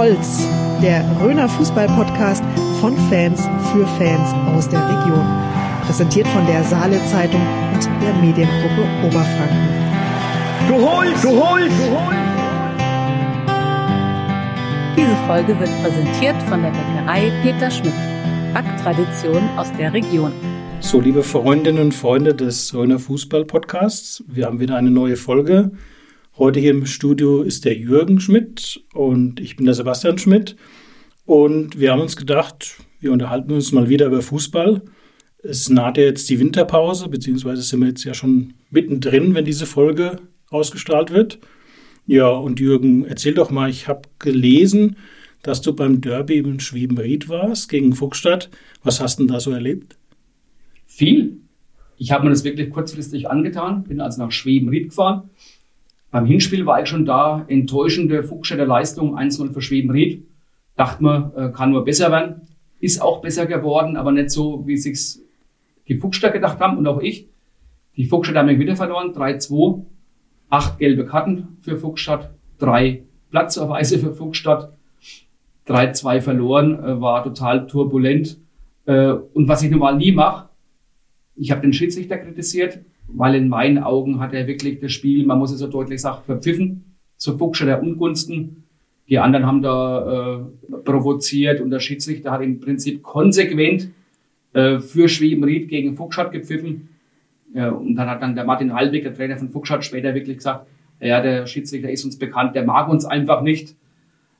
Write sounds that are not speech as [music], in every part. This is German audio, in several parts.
Holz, der Röner Fußball-Podcast von Fans für Fans aus der Region. Präsentiert von der Saale Zeitung und der Mediengruppe Oberfranken. Du holst, du holst, du holst. Diese Folge wird präsentiert von der Bäckerei Peter Schmidt. Backtradition aus der Region. So, liebe Freundinnen und Freunde des Röner Fußball-Podcasts, wir haben wieder eine neue Folge. Heute hier im Studio ist der Jürgen Schmidt und ich bin der Sebastian Schmidt. Und wir haben uns gedacht, wir unterhalten uns mal wieder über Fußball. Es naht ja jetzt die Winterpause, beziehungsweise sind wir jetzt ja schon mittendrin, wenn diese Folge ausgestrahlt wird. Ja, und Jürgen, erzähl doch mal, ich habe gelesen, dass du beim Derby in Schwebenried warst gegen Fuchsstadt. Was hast du denn da so erlebt? Viel. Ich habe mir das wirklich kurzfristig angetan, bin also nach Schwebenried gefahren beim Hinspiel war ich schon da, enttäuschende Fuchsstädter Leistung, 1-0 für Schwebenried. Dachte man, äh, kann nur besser werden. Ist auch besser geworden, aber nicht so, wie sich's die Fuchsstädter gedacht haben und auch ich. Die Fuchsstädter haben wieder verloren, 3-2. Acht gelbe Karten für Fuchsstadt, drei Platzverweise für Fuchsstadt. 3-2 verloren, äh, war total turbulent. Äh, und was ich normal nie mache, ich habe den Schiedsrichter kritisiert, weil in meinen Augen hat er wirklich das Spiel, man muss es so deutlich sagen, verpfiffen, zur Fuchsche der Ungunsten. Die anderen haben da äh, provoziert und der Schiedsrichter hat im Prinzip konsequent äh, für Schwebenried gegen Fuchsstadt gepfiffen. Ja, und dann hat dann der Martin Halbig, der Trainer von Fuchsstadt, später wirklich gesagt, ja, der Schiedsrichter ist uns bekannt, der mag uns einfach nicht.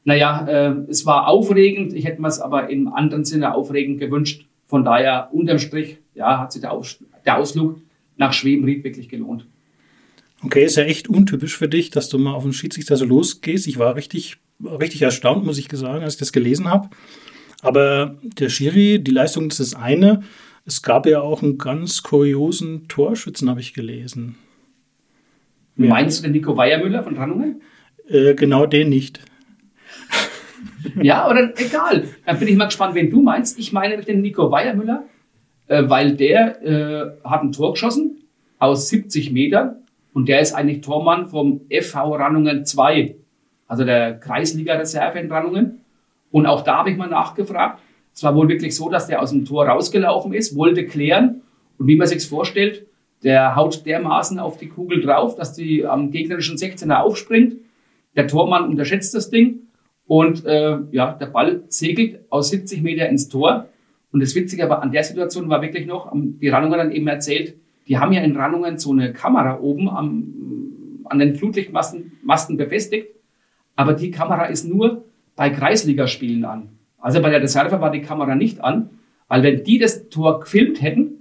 Naja, äh, es war aufregend, ich hätte mir es aber im anderen Sinne aufregend gewünscht. Von daher, unterm Strich, ja, hat sich der, Aus der Ausflug nach Schwebenried wirklich gelohnt. Okay, ist ja echt untypisch für dich, dass du mal auf den Schiedsrichter so losgehst. Ich war richtig, richtig erstaunt, muss ich sagen, als ich das gelesen habe. Aber der Schiri, die Leistung ist das eine. Es gab ja auch einen ganz kuriosen Torschützen, habe ich gelesen. Ja. Meinst du den Nico Weiermüller von Rannungen? Äh, genau den nicht. ja, oder egal. Dann bin ich mal gespannt, wen du meinst. Ich meine den Nico Weiermüller, äh, weil der äh, hat ein Tor geschossen aus 70 Metern und der ist eigentlich Tormann vom FV Rannungen 2, also der Kreisliga-Reserve in Rannungen. Und auch da habe ich mal nachgefragt. Es war wohl wirklich so, dass der aus dem Tor rausgelaufen ist, wollte klären und wie man sich's vorstellt, der haut dermaßen auf die Kugel drauf, dass die am gegnerischen 16er aufspringt. Der Tormann unterschätzt das Ding und äh, ja, der Ball segelt aus 70 Meter ins Tor. Und das Witzige aber an der Situation war wirklich noch, die Rannungen dann eben erzählt, die haben ja in Rannungen so eine Kamera oben am, an den Flutlichtmasten Masten befestigt, aber die Kamera ist nur bei Kreisligaspielen an. Also bei der Reserve war die Kamera nicht an, weil wenn die das Tor gefilmt hätten,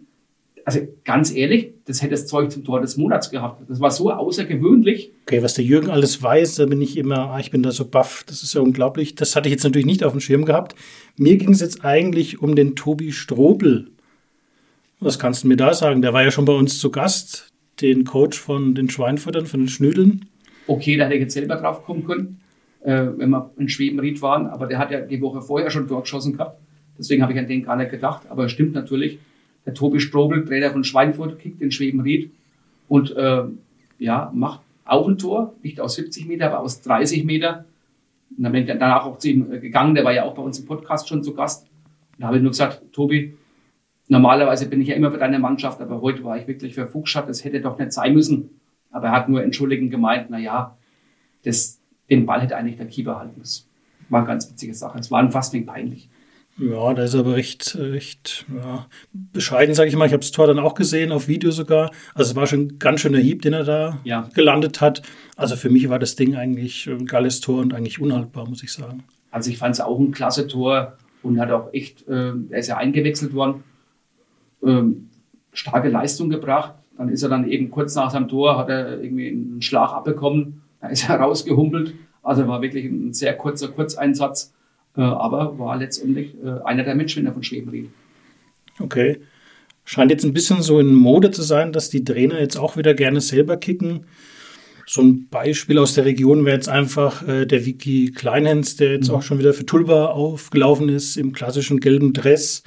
also ganz ehrlich, das hätte das Zeug zum Tor des Monats gehabt. Das war so außergewöhnlich. Okay, was der Jürgen alles weiß, da bin ich immer, ah, ich bin da so baff. Das ist ja unglaublich. Das hatte ich jetzt natürlich nicht auf dem Schirm gehabt. Mir ging es jetzt eigentlich um den Tobi Strobel. Was kannst du mir da sagen? Der war ja schon bei uns zu Gast, den Coach von den Schweinfuttern, von den Schnüdeln. Okay, da hätte ich jetzt selber drauf kommen können, äh, wenn wir in Schwebenried waren. Aber der hat ja die Woche vorher schon durchgeschossen gehabt. Deswegen habe ich an den gar nicht gedacht. Aber es stimmt natürlich der Tobi Strobel, Trainer von Schweinfurt, kickt in Schwebenried und äh, ja, macht auch ein Tor, nicht aus 70 Meter, aber aus 30 Meter. Und dann bin ich danach auch zu ihm äh, gegangen, der war ja auch bei uns im Podcast schon zu Gast. Und da habe ich nur gesagt, Tobi, normalerweise bin ich ja immer für deine Mannschaft, aber heute war ich wirklich für Fuchsstadt, das hätte doch nicht sein müssen. Aber er hat nur entschuldigend gemeint, na ja, das, den Ball hätte eigentlich der Keeper halten müssen. War eine ganz witzige Sache. Es war fast nicht peinlich. Ja, da ist aber recht, recht ja, bescheiden, sage ich mal. Ich habe das Tor dann auch gesehen, auf Video sogar. Also es war schon ein ganz schöner Hieb, den er da ja. gelandet hat. Also für mich war das Ding eigentlich ein geiles Tor und eigentlich unhaltbar, muss ich sagen. Also ich fand es auch ein klasse Tor und hat auch echt, äh, er ist ja eingewechselt worden, ähm, starke Leistung gebracht. Dann ist er dann eben kurz nach seinem Tor, hat er irgendwie einen Schlag abbekommen, da ist er [laughs] rausgehumpelt. Also war wirklich ein sehr kurzer Kurzeinsatz aber war letztendlich äh, einer der Mitspieler von Schwebenried. Okay. Scheint jetzt ein bisschen so in Mode zu sein, dass die Trainer jetzt auch wieder gerne selber kicken. So ein Beispiel aus der Region wäre jetzt einfach äh, der Vicky Kleinhens, der jetzt mhm. auch schon wieder für Tulba aufgelaufen ist im klassischen gelben Dress.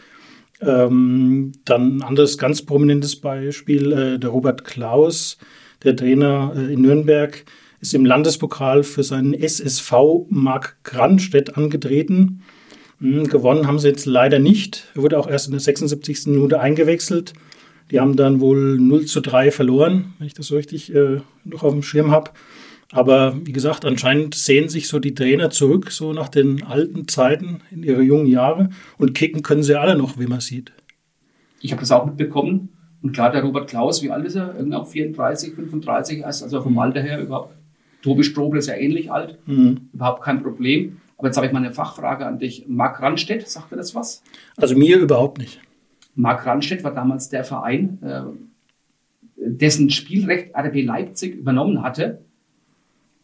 Ähm, dann ein anderes ganz prominentes Beispiel, äh, der Robert Klaus, der Trainer äh, in Nürnberg, ist im Landespokal für seinen SSV Mark Granstedt angetreten. Hm, gewonnen haben sie jetzt leider nicht. Er wurde auch erst in der 76. Minute eingewechselt. Die haben dann wohl 0 zu 3 verloren, wenn ich das so richtig äh, noch auf dem Schirm habe. Aber wie gesagt, anscheinend sehen sich so die Trainer zurück, so nach den alten Zeiten in ihre jungen Jahre. Und kicken können sie alle noch, wie man sieht. Ich habe das auch mitbekommen. Und klar, der Robert Klaus, wie alt ist er? Irgendwie auch 34, 35 also vom Alter her überhaupt. Tobi Strobel ist ja ähnlich alt. Mhm. Überhaupt kein Problem. Aber jetzt habe ich mal eine Fachfrage an dich. Marc Randstedt, sagt dir das was? Also mir überhaupt nicht. Marc Randstedt war damals der Verein, äh, dessen Spielrecht RB Leipzig übernommen hatte,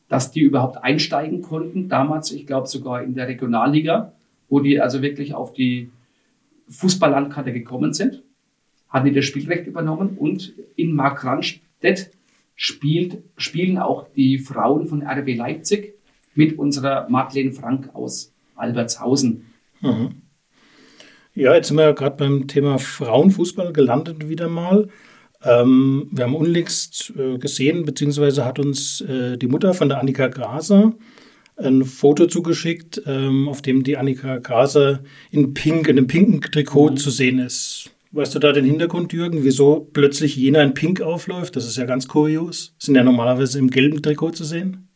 dass die überhaupt einsteigen konnten. Damals, ich glaube sogar in der Regionalliga, wo die also wirklich auf die Fußballlandkarte gekommen sind, hatten die das Spielrecht übernommen und in Mark Randstedt spielt, spielen auch die Frauen von RB Leipzig mit unserer Madeleine Frank aus Albertshausen. Mhm. Ja, jetzt sind wir ja gerade beim Thema Frauenfußball gelandet wieder mal. Ähm, wir haben unlängst äh, gesehen, beziehungsweise hat uns äh, die Mutter von der Annika Graser ein Foto zugeschickt, ähm, auf dem die Annika Graser in Pink, in einem pinken Trikot mhm. zu sehen ist. Weißt du da den Hintergrund, Jürgen, wieso plötzlich Jena in Pink aufläuft? Das ist ja ganz kurios. Sind ja normalerweise im gelben Trikot zu sehen.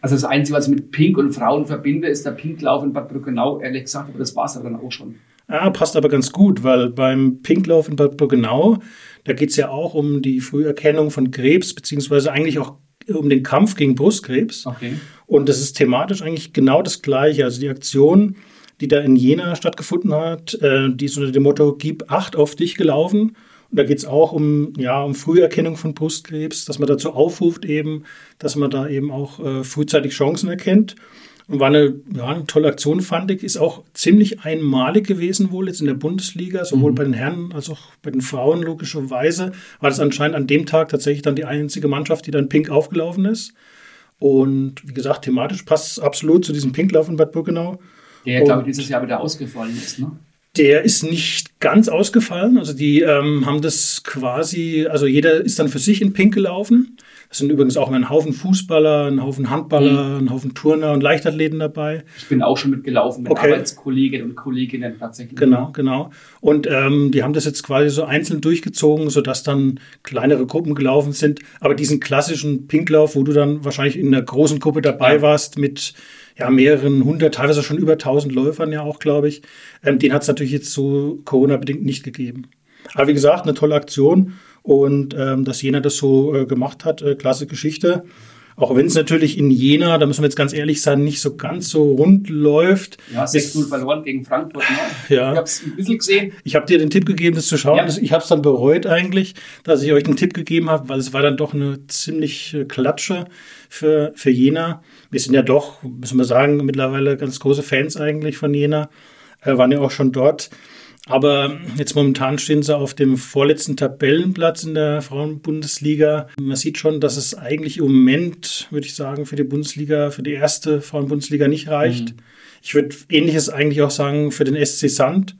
Also das Einzige, was ich mit Pink und Frauen verbinde, ist der Pinklauf in Bad Brückenau, ehrlich gesagt, aber das war es dann auch schon. Ja, passt aber ganz gut, weil beim Pinklauf in Bad Brückenau, da geht es ja auch um die Früherkennung von Krebs, beziehungsweise eigentlich auch um den Kampf gegen Brustkrebs. Okay. Und das ist thematisch eigentlich genau das Gleiche. Also die Aktion, die da in Jena stattgefunden hat, äh, die ist unter dem Motto Gib Acht auf dich gelaufen. Und da geht es auch um, ja, um Früherkennung von Brustkrebs, dass man dazu aufruft eben, dass man da eben auch äh, frühzeitig Chancen erkennt. Und war eine, ja, eine tolle Aktion, fand ich. Ist auch ziemlich einmalig gewesen wohl jetzt in der Bundesliga, sowohl mhm. bei den Herren als auch bei den Frauen logischerweise. War das anscheinend an dem Tag tatsächlich dann die einzige Mannschaft, die dann pink aufgelaufen ist. Und wie gesagt, thematisch passt es absolut zu diesem Pinklauf in Bad Birkenau. Der, glaube ich, dieses Jahr wieder ausgefallen ist, ne? Der ist nicht ganz ausgefallen. Also die ähm, haben das quasi, also jeder ist dann für sich in Pink gelaufen. Es sind übrigens auch ein Haufen Fußballer, ein Haufen Handballer, mhm. ein Haufen Turner und Leichtathleten dabei. Ich bin auch schon mitgelaufen mit okay. Arbeitskolleginnen und Kolleginnen tatsächlich. Genau, genau. Und ähm, die haben das jetzt quasi so einzeln durchgezogen, sodass dann kleinere Gruppen gelaufen sind. Aber diesen klassischen Pinklauf, wo du dann wahrscheinlich in einer großen Gruppe dabei ja. warst mit ja, mehreren hundert, teilweise schon über tausend Läufern ja auch, glaube ich, ähm, den hat es natürlich jetzt so Corona-bedingt nicht gegeben. Aber wie gesagt, eine tolle Aktion. Und ähm, dass Jena das so äh, gemacht hat, äh, klasse Geschichte. Auch wenn es natürlich in Jena, da müssen wir jetzt ganz ehrlich sein, nicht so ganz so rund läuft. Ja, 6-0 verloren gegen Frankfurt. Ne? [laughs] Ja. Ich habe es ein bisschen gesehen. Ich habe dir den Tipp gegeben, das zu schauen. Ja. Ich habe es dann bereut eigentlich, dass ich euch den Tipp gegeben habe, weil es war dann doch eine ziemlich Klatsche für, für Jena. Wir sind ja doch, müssen wir sagen, mittlerweile ganz große Fans eigentlich von Jena. Äh, waren ja auch schon dort. Aber jetzt momentan stehen sie auf dem vorletzten Tabellenplatz in der Frauenbundesliga. Man sieht schon, dass es eigentlich im Moment, würde ich sagen, für die Bundesliga, für die erste Frauenbundesliga nicht reicht. Mhm. Ich würde ähnliches eigentlich auch sagen für den SC Sand,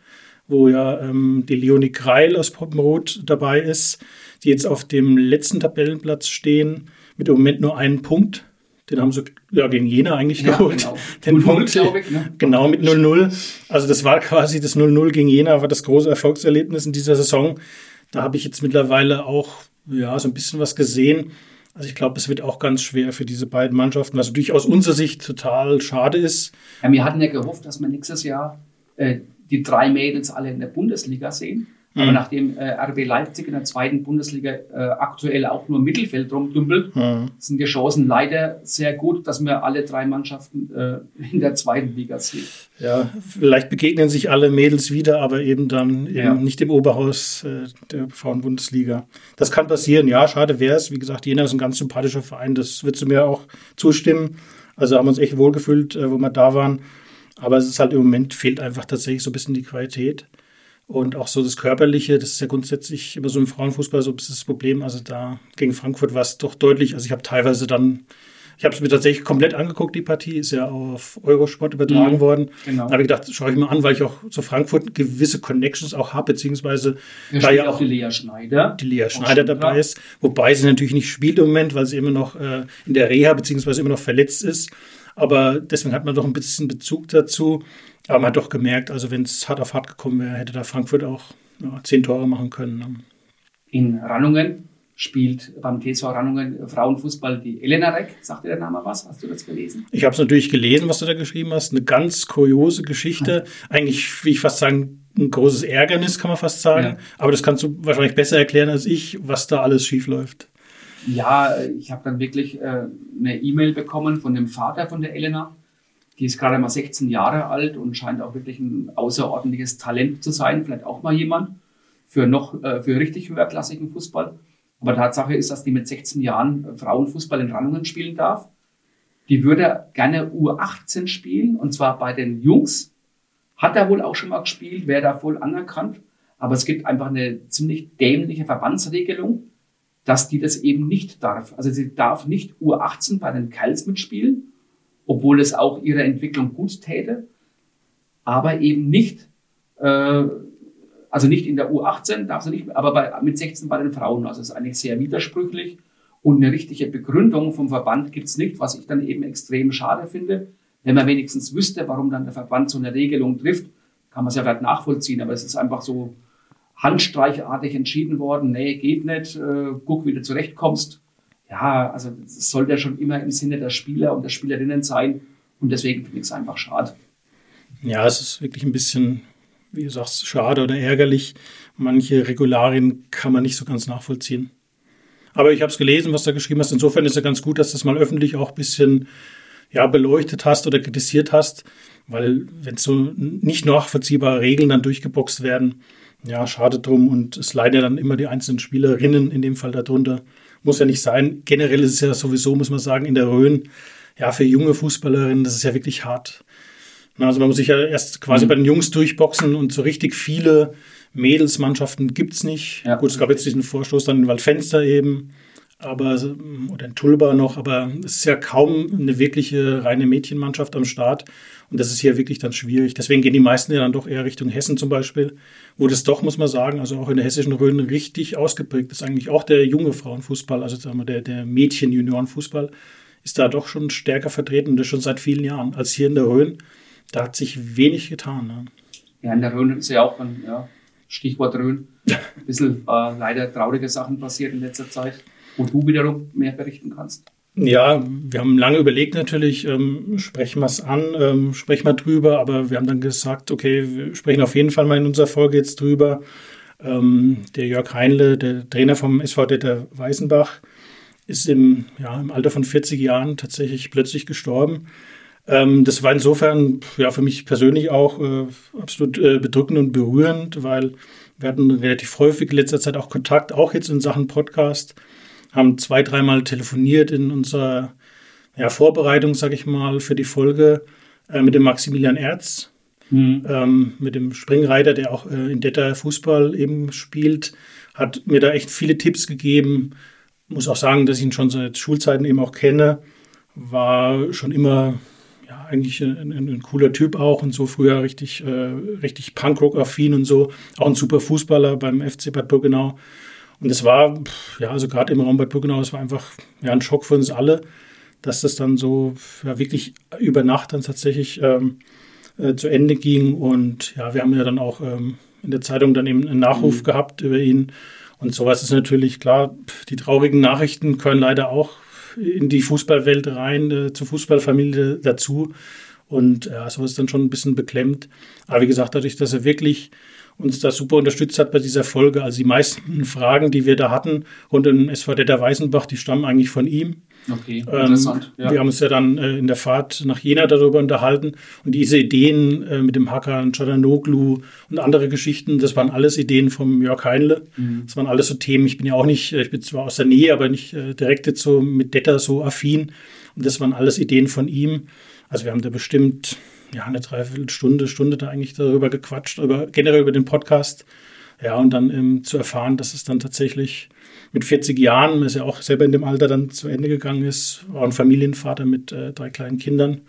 wo ja ähm, die Leonie Kreil aus Poppenroth dabei ist, die jetzt auf dem letzten Tabellenplatz stehen, mit im Moment nur einen Punkt. Den haben sie ja, gegen Jena eigentlich ja, geholt. Genau. [laughs] Den Punkt, ich, ne? Genau, mit 0-0. Also das war quasi das 0-0 gegen Jena, war das große Erfolgserlebnis in dieser Saison. Da habe ich jetzt mittlerweile auch ja, so ein bisschen was gesehen. Also ich glaube, es wird auch ganz schwer für diese beiden Mannschaften, was natürlich aus unserer Sicht total schade ist. Ja, wir hatten ja gehofft, dass wir nächstes Jahr äh, die drei Mädels alle in der Bundesliga sehen. Aber mhm. nachdem äh, RB Leipzig in der zweiten Bundesliga äh, aktuell auch nur Mittelfeld rumdümpelt, mhm. sind die Chancen leider sehr gut, dass wir alle drei Mannschaften äh, in der zweiten Liga sehen. Ja, vielleicht begegnen sich alle Mädels wieder, aber eben dann eben ja. nicht im Oberhaus äh, der Frauenbundesliga. Das kann passieren, ja, schade wäre es. Wie gesagt, Jena ist ein ganz sympathischer Verein, das wird du mir auch zustimmen. Also haben wir uns echt wohlgefühlt, äh, wo wir da waren. Aber es ist halt im Moment fehlt einfach tatsächlich so ein bisschen die Qualität. Und auch so das Körperliche, das ist ja grundsätzlich immer so im Frauenfußball so ein bisschen das Problem. Also da gegen Frankfurt war es doch deutlich. Also ich habe teilweise dann Ich habe es mir tatsächlich komplett angeguckt, die Partie, ist ja auf Eurosport übertragen Mhm, worden. genau. Da habe ich gedacht, schaue ich mir an, weil ich auch zu Frankfurt gewisse Connections auch habe, beziehungsweise Da da ja auch die Lea Schneider. die Lea Schneider dabei ist, wobei sie natürlich nicht spielt im Moment, weil sie immer noch äh, in der Reha beziehungsweise immer noch verletzt ist. Aber deswegen hat man doch ein bisschen Bezug dazu. Aber man hat doch gemerkt, also wenn es hart auf hart gekommen wäre, hätte da Frankfurt auch ja, zehn Tore machen können. Ne? In Rannungen spielt beim TSV Rannungen Frauenfußball die Elena Reck. Sagt dir der Name was? Hast du das gelesen? Ich habe es natürlich gelesen, was du da geschrieben hast. Eine ganz kuriose Geschichte. Eigentlich, wie ich fast sagen, ein großes Ärgernis, kann man fast sagen. Ja. Aber das kannst du wahrscheinlich besser erklären als ich, was da alles schief läuft. Ja, ich habe dann wirklich äh, eine E-Mail bekommen von dem Vater von der Elena. Die ist gerade mal 16 Jahre alt und scheint auch wirklich ein außerordentliches Talent zu sein. Vielleicht auch mal jemand für noch äh, für richtig höherklassigen Fußball. Aber Tatsache ist, dass die mit 16 Jahren äh, Frauenfußball in Rannungen spielen darf. Die würde gerne U18 spielen und zwar bei den Jungs. Hat er wohl auch schon mal gespielt, wäre da voll anerkannt. Aber es gibt einfach eine ziemlich dämliche Verbandsregelung, dass die das eben nicht darf. Also sie darf nicht U18 bei den Kerls mitspielen, obwohl es auch ihrer Entwicklung gut täte, aber eben nicht, äh, also nicht in der U18 darf sie nicht, aber bei, mit 16 bei den Frauen. Also es ist eigentlich sehr widersprüchlich und eine richtige Begründung vom Verband gibt's nicht, was ich dann eben extrem schade finde. Wenn man wenigstens wüsste, warum dann der Verband so eine Regelung trifft, kann man es ja vielleicht nachvollziehen, aber es ist einfach so, handstreichartig entschieden worden, nee, geht nicht, äh, guck, wie du zurechtkommst. Ja, also es sollte ja schon immer im Sinne der Spieler und der Spielerinnen sein und deswegen finde ich es einfach schade. Ja, es ist wirklich ein bisschen, wie du sagst, schade oder ärgerlich. Manche Regularien kann man nicht so ganz nachvollziehen. Aber ich habe es gelesen, was du geschrieben hast. Insofern ist es ja ganz gut, dass du das mal öffentlich auch ein bisschen ja, beleuchtet hast oder kritisiert hast, weil wenn so nicht nachvollziehbare Regeln dann durchgeboxt werden, ja, schade drum und es leiden ja dann immer die einzelnen Spielerinnen in dem Fall darunter. Muss ja nicht sein. Generell ist es ja sowieso, muss man sagen, in der Rhön, ja, für junge Fußballerinnen, das ist ja wirklich hart. Also man muss sich ja erst quasi Mhm. bei den Jungs durchboxen und so richtig viele Mädelsmannschaften gibt's nicht. Ja. Gut, es gab jetzt diesen Vorstoß dann in Waldfenster eben, aber oder in Tulba noch, aber es ist ja kaum eine wirkliche reine Mädchenmannschaft am Start. Und das ist hier wirklich dann schwierig. Deswegen gehen die meisten ja dann doch eher Richtung Hessen zum Beispiel, wo das doch, muss man sagen, also auch in der hessischen Rhön richtig ausgeprägt ist. Eigentlich auch der junge Frauenfußball, also sagen wir, der, der Mädchen-Juniorenfußball ist da doch schon stärker vertreten das schon seit vielen Jahren als hier in der Rhön. Da hat sich wenig getan. Ne? Ja, in der Rhön ist ja auch, ein, ja, Stichwort Rhön, [laughs] ein bisschen äh, leider traurige Sachen passiert in letzter Zeit, wo du wiederum mehr berichten kannst. Ja, wir haben lange überlegt natürlich, ähm, sprechen wir es an, ähm, sprechen wir drüber, aber wir haben dann gesagt, okay, wir sprechen auf jeden Fall mal in unserer Folge jetzt drüber. Ähm, der Jörg Heinle, der Trainer vom SV Detter Weißenbach, ist im, ja, im Alter von 40 Jahren tatsächlich plötzlich gestorben. Ähm, das war insofern ja, für mich persönlich auch äh, absolut äh, bedrückend und berührend, weil wir hatten relativ häufig in letzter Zeit auch Kontakt, auch jetzt in Sachen Podcast haben zwei, dreimal telefoniert in unserer ja, Vorbereitung, sage ich mal, für die Folge äh, mit dem Maximilian Erz, Mhm. ähm, mit dem Springreiter, der auch äh, in Detter Fußball eben spielt, hat mir da echt viele Tipps gegeben. Muss auch sagen, dass ich ihn schon seit Schulzeiten eben auch kenne. War schon immer ja, eigentlich ein, ein, ein cooler Typ auch und so früher richtig, äh, richtig Punkrock-affin und so. Auch ein super Fußballer beim FC Bad Birkenau. Und es war, ja, also gerade im Raum Bad Birkenau, es war einfach ja, ein Schock für uns alle, dass das dann so ja, wirklich über Nacht dann tatsächlich ähm, äh, zu Ende ging. Und ja, wir haben ja dann auch ähm, in der Zeitung dann eben einen Nachruf Mhm. gehabt über ihn. Und sowas ist natürlich klar, die traurigen Nachrichten können leider auch in die Fußballwelt rein, äh, zur Fußballfamilie dazu. Und ja, sowas ist dann schon ein bisschen beklemmt. Aber wie gesagt, dadurch, dass er wirklich uns da super unterstützt hat bei dieser Folge. Also die meisten Fragen, die wir da hatten rund um SV Detter Weißenbach, die stammen eigentlich von ihm. Okay, Ähm, interessant. ja. Wir haben uns ja dann äh, in der Fahrt nach Jena darüber unterhalten. Und diese Ideen äh, mit dem Hakan Çalhanoğlu und andere Geschichten, das waren alles Ideen vom Jörg Heinle. Mhm. Das waren alles so Themen. Ich bin ja auch nicht, äh, ich bin zwar aus der Nähe, aber nicht äh, direkt jetzt so mit Detter so affin. Und das waren alles Ideen von ihm. Also wir haben da bestimmt ja eine Dreiviertelstunde, Stunde da eigentlich darüber gequatscht, über, generell über den Podcast. Ja, und dann ähm, zu erfahren, dass es dann tatsächlich mit 40 Jahren, ist ja auch selber in dem Alter dann zu Ende gegangen ist, war ein Familienvater mit äh, drei kleinen Kindern.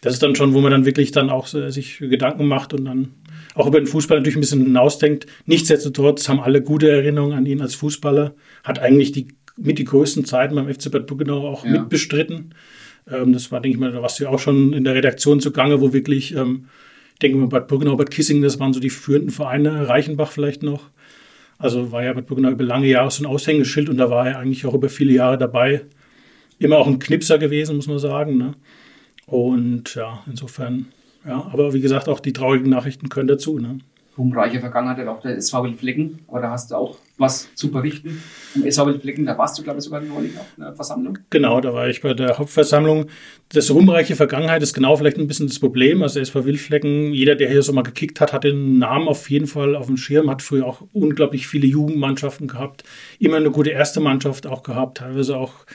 Das ist dann schon, wo man dann wirklich dann auch äh, sich Gedanken macht und dann auch über den Fußball natürlich ein bisschen hinausdenkt. Nichtsdestotrotz haben alle gute Erinnerungen an ihn als Fußballer, hat eigentlich die mit die größten Zeiten beim FC Bad Bückenau auch ja. mitbestritten. Ähm, das war, denke ich mal, was ja auch schon in der Redaktion zugange, wo wirklich, ähm, ich denke mal, Bad Bückenau, Bad Kissing, das waren so die führenden Vereine, Reichenbach vielleicht noch. Also war ja Bad Bückenau über lange Jahre so ein Aushängeschild und da war er eigentlich auch über viele Jahre dabei. Immer auch ein Knipser gewesen, muss man sagen. Ne? Und ja, insofern, ja, aber wie gesagt, auch die traurigen Nachrichten können dazu. Ne? Ruhmreiche Vergangenheit hat auch der SV Wildflecken, aber da hast du auch was zu berichten. Im SV Wildflecken, da warst du, glaube ich, sogar neulich auf einer Versammlung. Genau, da war ich bei der Hauptversammlung. Das ruhmreiche Vergangenheit ist genau vielleicht ein bisschen das Problem. Also SV Wildflecken, jeder, der hier so mal gekickt hat, hat den Namen auf jeden Fall auf dem Schirm, hat früher auch unglaublich viele Jugendmannschaften gehabt, immer eine gute erste Mannschaft auch gehabt, teilweise auch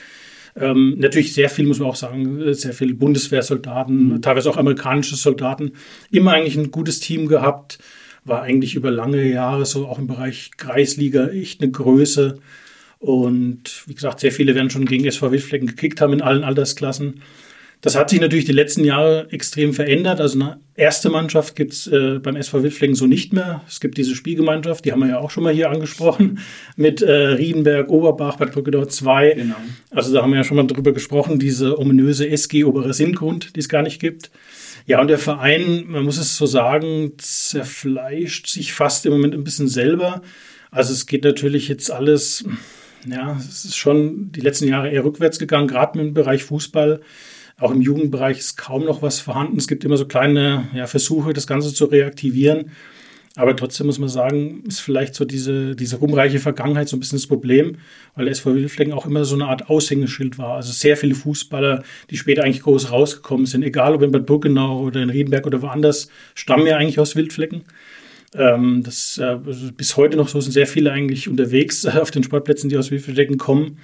ähm, natürlich sehr viel, muss man auch sagen, sehr viele Bundeswehrsoldaten, mhm. teilweise auch amerikanische Soldaten. Immer eigentlich ein gutes Team gehabt war eigentlich über lange Jahre so auch im Bereich Kreisliga echt eine Größe. Und wie gesagt, sehr viele werden schon gegen SV Wildflecken gekickt haben in allen Altersklassen. Das hat sich natürlich die letzten Jahre extrem verändert. Also eine erste Mannschaft gibt es äh, beim SV Wildflecken so nicht mehr. Es gibt diese Spielgemeinschaft, die haben wir ja auch schon mal hier angesprochen, [laughs] mit äh, Riedenberg, Oberbach, Bad Brückedau 2. Genau. Also da haben wir ja schon mal drüber gesprochen, diese ominöse SG Oberer Sinngrund, die es gar nicht gibt. Ja, und der Verein, man muss es so sagen, zerfleischt sich fast im Moment ein bisschen selber. Also es geht natürlich jetzt alles, ja, es ist schon die letzten Jahre eher rückwärts gegangen, gerade im Bereich Fußball. Auch im Jugendbereich ist kaum noch was vorhanden. Es gibt immer so kleine ja, Versuche, das Ganze zu reaktivieren. Aber trotzdem muss man sagen, ist vielleicht so diese, diese rumreiche Vergangenheit so ein bisschen das Problem, weil der SV Wildflecken auch immer so eine Art Aushängeschild war. Also sehr viele Fußballer, die später eigentlich groß rausgekommen sind, egal ob in Bad Burgenau oder in Riedenberg oder woanders, stammen ja eigentlich aus Wildflecken. Ähm, das äh, also bis heute noch so sind sehr viele eigentlich unterwegs äh, [laughs] auf den Sportplätzen, die aus Wildflecken kommen.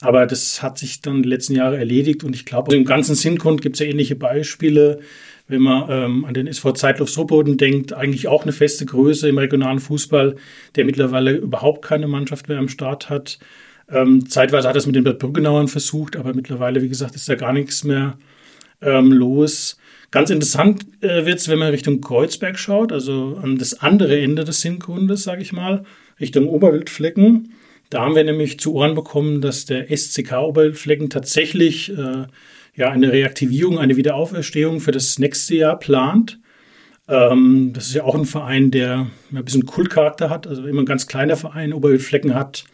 Aber das hat sich dann die letzten Jahre erledigt und ich glaube, im ganzen Sinngrund gibt es ja ähnliche Beispiele wenn man ähm, an den SV Zeitlof Soboden denkt, eigentlich auch eine feste Größe im regionalen Fußball, der mittlerweile überhaupt keine Mannschaft mehr am Start hat. Ähm, zeitweise hat er es mit den Bad Brückenauern versucht, aber mittlerweile, wie gesagt, ist da gar nichts mehr ähm, los. Ganz interessant äh, wird es, wenn man Richtung Kreuzberg schaut, also an das andere Ende des Sinngrundes, sage ich mal, Richtung Oberwildflecken. Da haben wir nämlich zu Ohren bekommen, dass der SCK Oberwildflecken tatsächlich äh, ja eine Reaktivierung, eine Wiederauferstehung für das nächste Jahr plant. Ähm, das ist ja auch ein Verein, der ein bisschen Kultcharakter hat, also immer ein ganz kleiner Verein, Oberwildflecken hat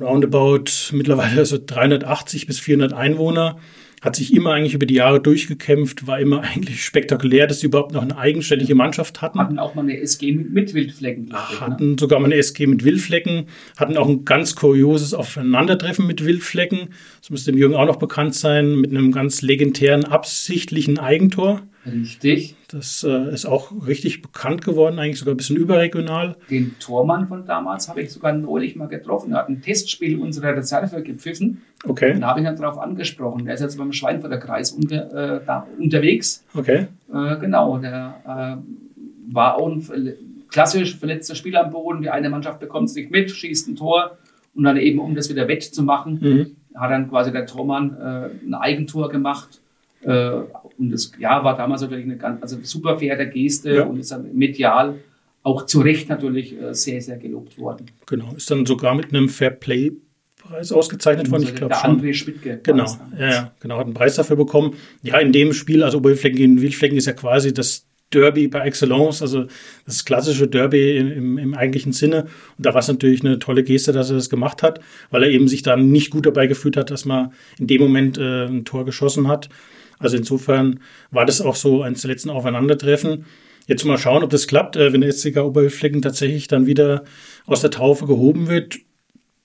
roundabout mittlerweile [laughs] so 380 bis 400 Einwohner hat sich immer eigentlich über die Jahre durchgekämpft, war immer eigentlich spektakulär, dass sie überhaupt noch eine eigenständige Mannschaft hatten. Hatten auch mal eine SG mit, mit Wildflecken. Ach, ne? hatten ne? sogar mal eine SG mit Wildflecken, hatten auch ein ganz kurioses Aufeinandertreffen mit Wildflecken. Das müsste dem Jürgen auch noch bekannt sein, mit einem ganz legendären, absichtlichen Eigentor. Richtig. Das äh, ist auch richtig bekannt geworden, eigentlich sogar ein bisschen überregional. Den Tormann von damals habe ich sogar neulich mal getroffen. Er hat ein Testspiel unserer Reserve gepfiffen. Okay. Und da habe ich ihn darauf angesprochen. Der ist jetzt beim Schweinfurter Kreis unter, äh, da unterwegs. Okay. Äh, genau, der äh, war auch ein klassisch verletzter Spieler am Boden. Die eine Mannschaft bekommt es nicht mit, schießt ein Tor. Und dann eben, um das wieder wettzumachen, mhm. hat dann quasi der Tormann äh, ein Eigentor gemacht und das ja, war damals natürlich eine ganz, also super faire Geste ja. und ist dann medial auch zu Recht natürlich äh, sehr, sehr gelobt worden. Genau, ist dann sogar mit einem Fair Play Preis ausgezeichnet worden, ich glaube schon. André Schmidtke. Genau, ja, ja, genau, hat einen Preis dafür bekommen. Ja, in dem Spiel, also Oberwildflecken gegen Wildflecken ist ja quasi das Derby par excellence, also das klassische Derby im, im, eigentlichen Sinne. Und da war es natürlich eine tolle Geste, dass er das gemacht hat, weil er eben sich dann nicht gut dabei gefühlt hat, dass man in dem Moment äh, ein Tor geschossen hat. Also insofern war das auch so eines der letzten Aufeinandertreffen. Jetzt mal schauen, ob das klappt, äh, wenn der SCK Oberflecken tatsächlich dann wieder aus der Taufe gehoben wird.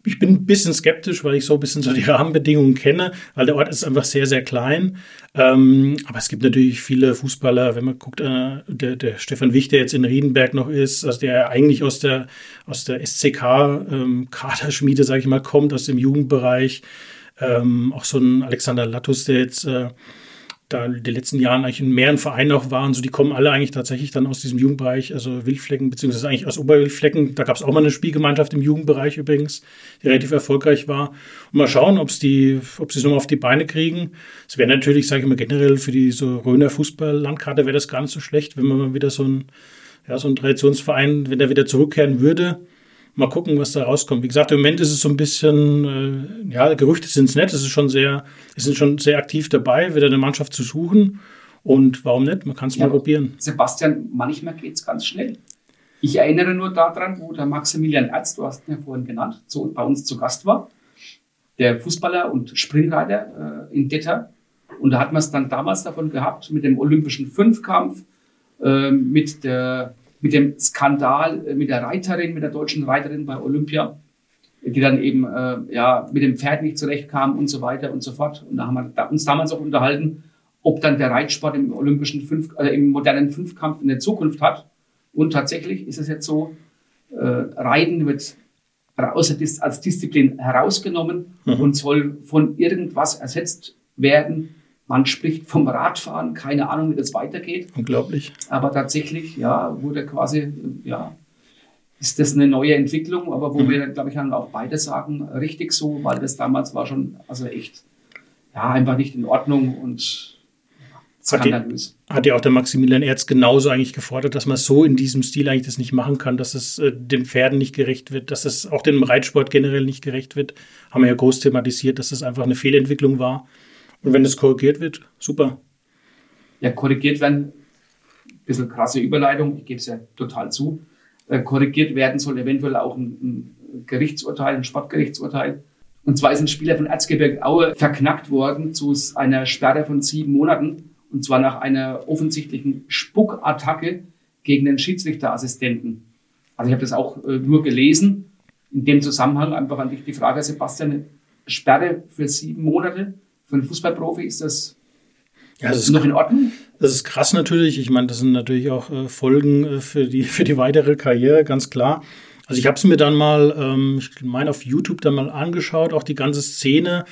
Ich bin ein bisschen skeptisch, weil ich so ein bisschen so die [laughs] Rahmenbedingungen kenne, weil der Ort ist einfach sehr, sehr klein. Ähm, aber es gibt natürlich viele Fußballer, wenn man guckt, äh, der, der Stefan Wich, der jetzt in Riedenberg noch ist, also der eigentlich aus der, aus der SCK-Kaderschmiede, ähm, sage ich mal, kommt, aus dem Jugendbereich. Ähm, auch so ein Alexander Lattus, der jetzt da die letzten Jahren eigentlich in mehreren Vereinen auch waren, so die kommen alle eigentlich tatsächlich dann aus diesem Jugendbereich, also Wildflecken, beziehungsweise eigentlich aus Oberwildflecken. Da gab es auch mal eine Spielgemeinschaft im Jugendbereich übrigens, die relativ erfolgreich war. Und mal schauen, ob es die, ob sie es nochmal auf die Beine kriegen. Es wäre natürlich, sage ich mal, generell für die so Röner Fußball-Landkarte wäre das gar nicht so schlecht, wenn man mal wieder so ein, ja, so ein Traditionsverein, wenn der wieder zurückkehren würde mal gucken, was da rauskommt. Wie gesagt, im Moment ist es so ein bisschen, äh, ja, Gerüchte sind es nett, es ist schon sehr, es sind schon sehr aktiv dabei, wieder eine Mannschaft zu suchen. Und warum nicht? Man kann es ja, mal probieren. Sebastian, manchmal geht es ganz schnell. Ich erinnere nur daran, wo der Maximilian Erz, du hast ihn ja vorhin genannt, so bei uns zu Gast war, der Fußballer und Springreiter äh, in Detter. Und da hat man es dann damals davon gehabt, mit dem olympischen Fünfkampf, äh, mit der mit dem Skandal äh, mit der Reiterin, mit der deutschen Reiterin bei Olympia, die dann eben äh, ja mit dem Pferd nicht zurechtkam und so weiter und so fort. Und da haben wir uns damals auch unterhalten, ob dann der Reitsport im olympischen Fünf, äh, im modernen Fünfkampf in der Zukunft hat. Und tatsächlich ist es jetzt so, äh, Reiten wird außer als Disziplin herausgenommen mhm. und soll von irgendwas ersetzt werden, man spricht vom Radfahren, keine Ahnung, wie das weitergeht. Unglaublich. Aber tatsächlich, ja, wurde quasi, ja, ist das eine neue Entwicklung, aber wo mhm. wir, glaube ich, dann auch beide sagen, richtig so, weil das damals war schon, also echt, ja, einfach nicht in Ordnung und skandalös. Hat, hat ja auch der Maximilian Erz genauso eigentlich gefordert, dass man so in diesem Stil eigentlich das nicht machen kann, dass es äh, den Pferden nicht gerecht wird, dass es auch dem Reitsport generell nicht gerecht wird. Haben wir ja groß thematisiert, dass es einfach eine Fehlentwicklung war. Und wenn das korrigiert wird, super. Ja, korrigiert werden, ein bisschen krasse Überleitung, ich gebe es ja total zu. Äh, korrigiert werden soll eventuell auch ein, Gerichtsurteil, ein Sportgerichtsurteil. Und zwar ist ein Spieler von Erzgebirge Aue verknackt worden zu einer Sperre von sieben Monaten. Und zwar nach einer offensichtlichen Spuckattacke gegen den Schiedsrichterassistenten. Also ich habe das auch äh, nur gelesen. In dem Zusammenhang einfach an dich die Frage, Sebastian, Sperre für sieben Monate für einen Fußballprofi ist das, ja, das ist noch in Ordnung? Das ist krass natürlich. Ich meine, das sind natürlich auch äh, Folgen äh, für, die, [laughs] für die weitere Karriere, ganz klar. Also ich habe es mir dann mal, ähm, ich meine, auf YouTube dann mal angeschaut, auch die ganze Szene.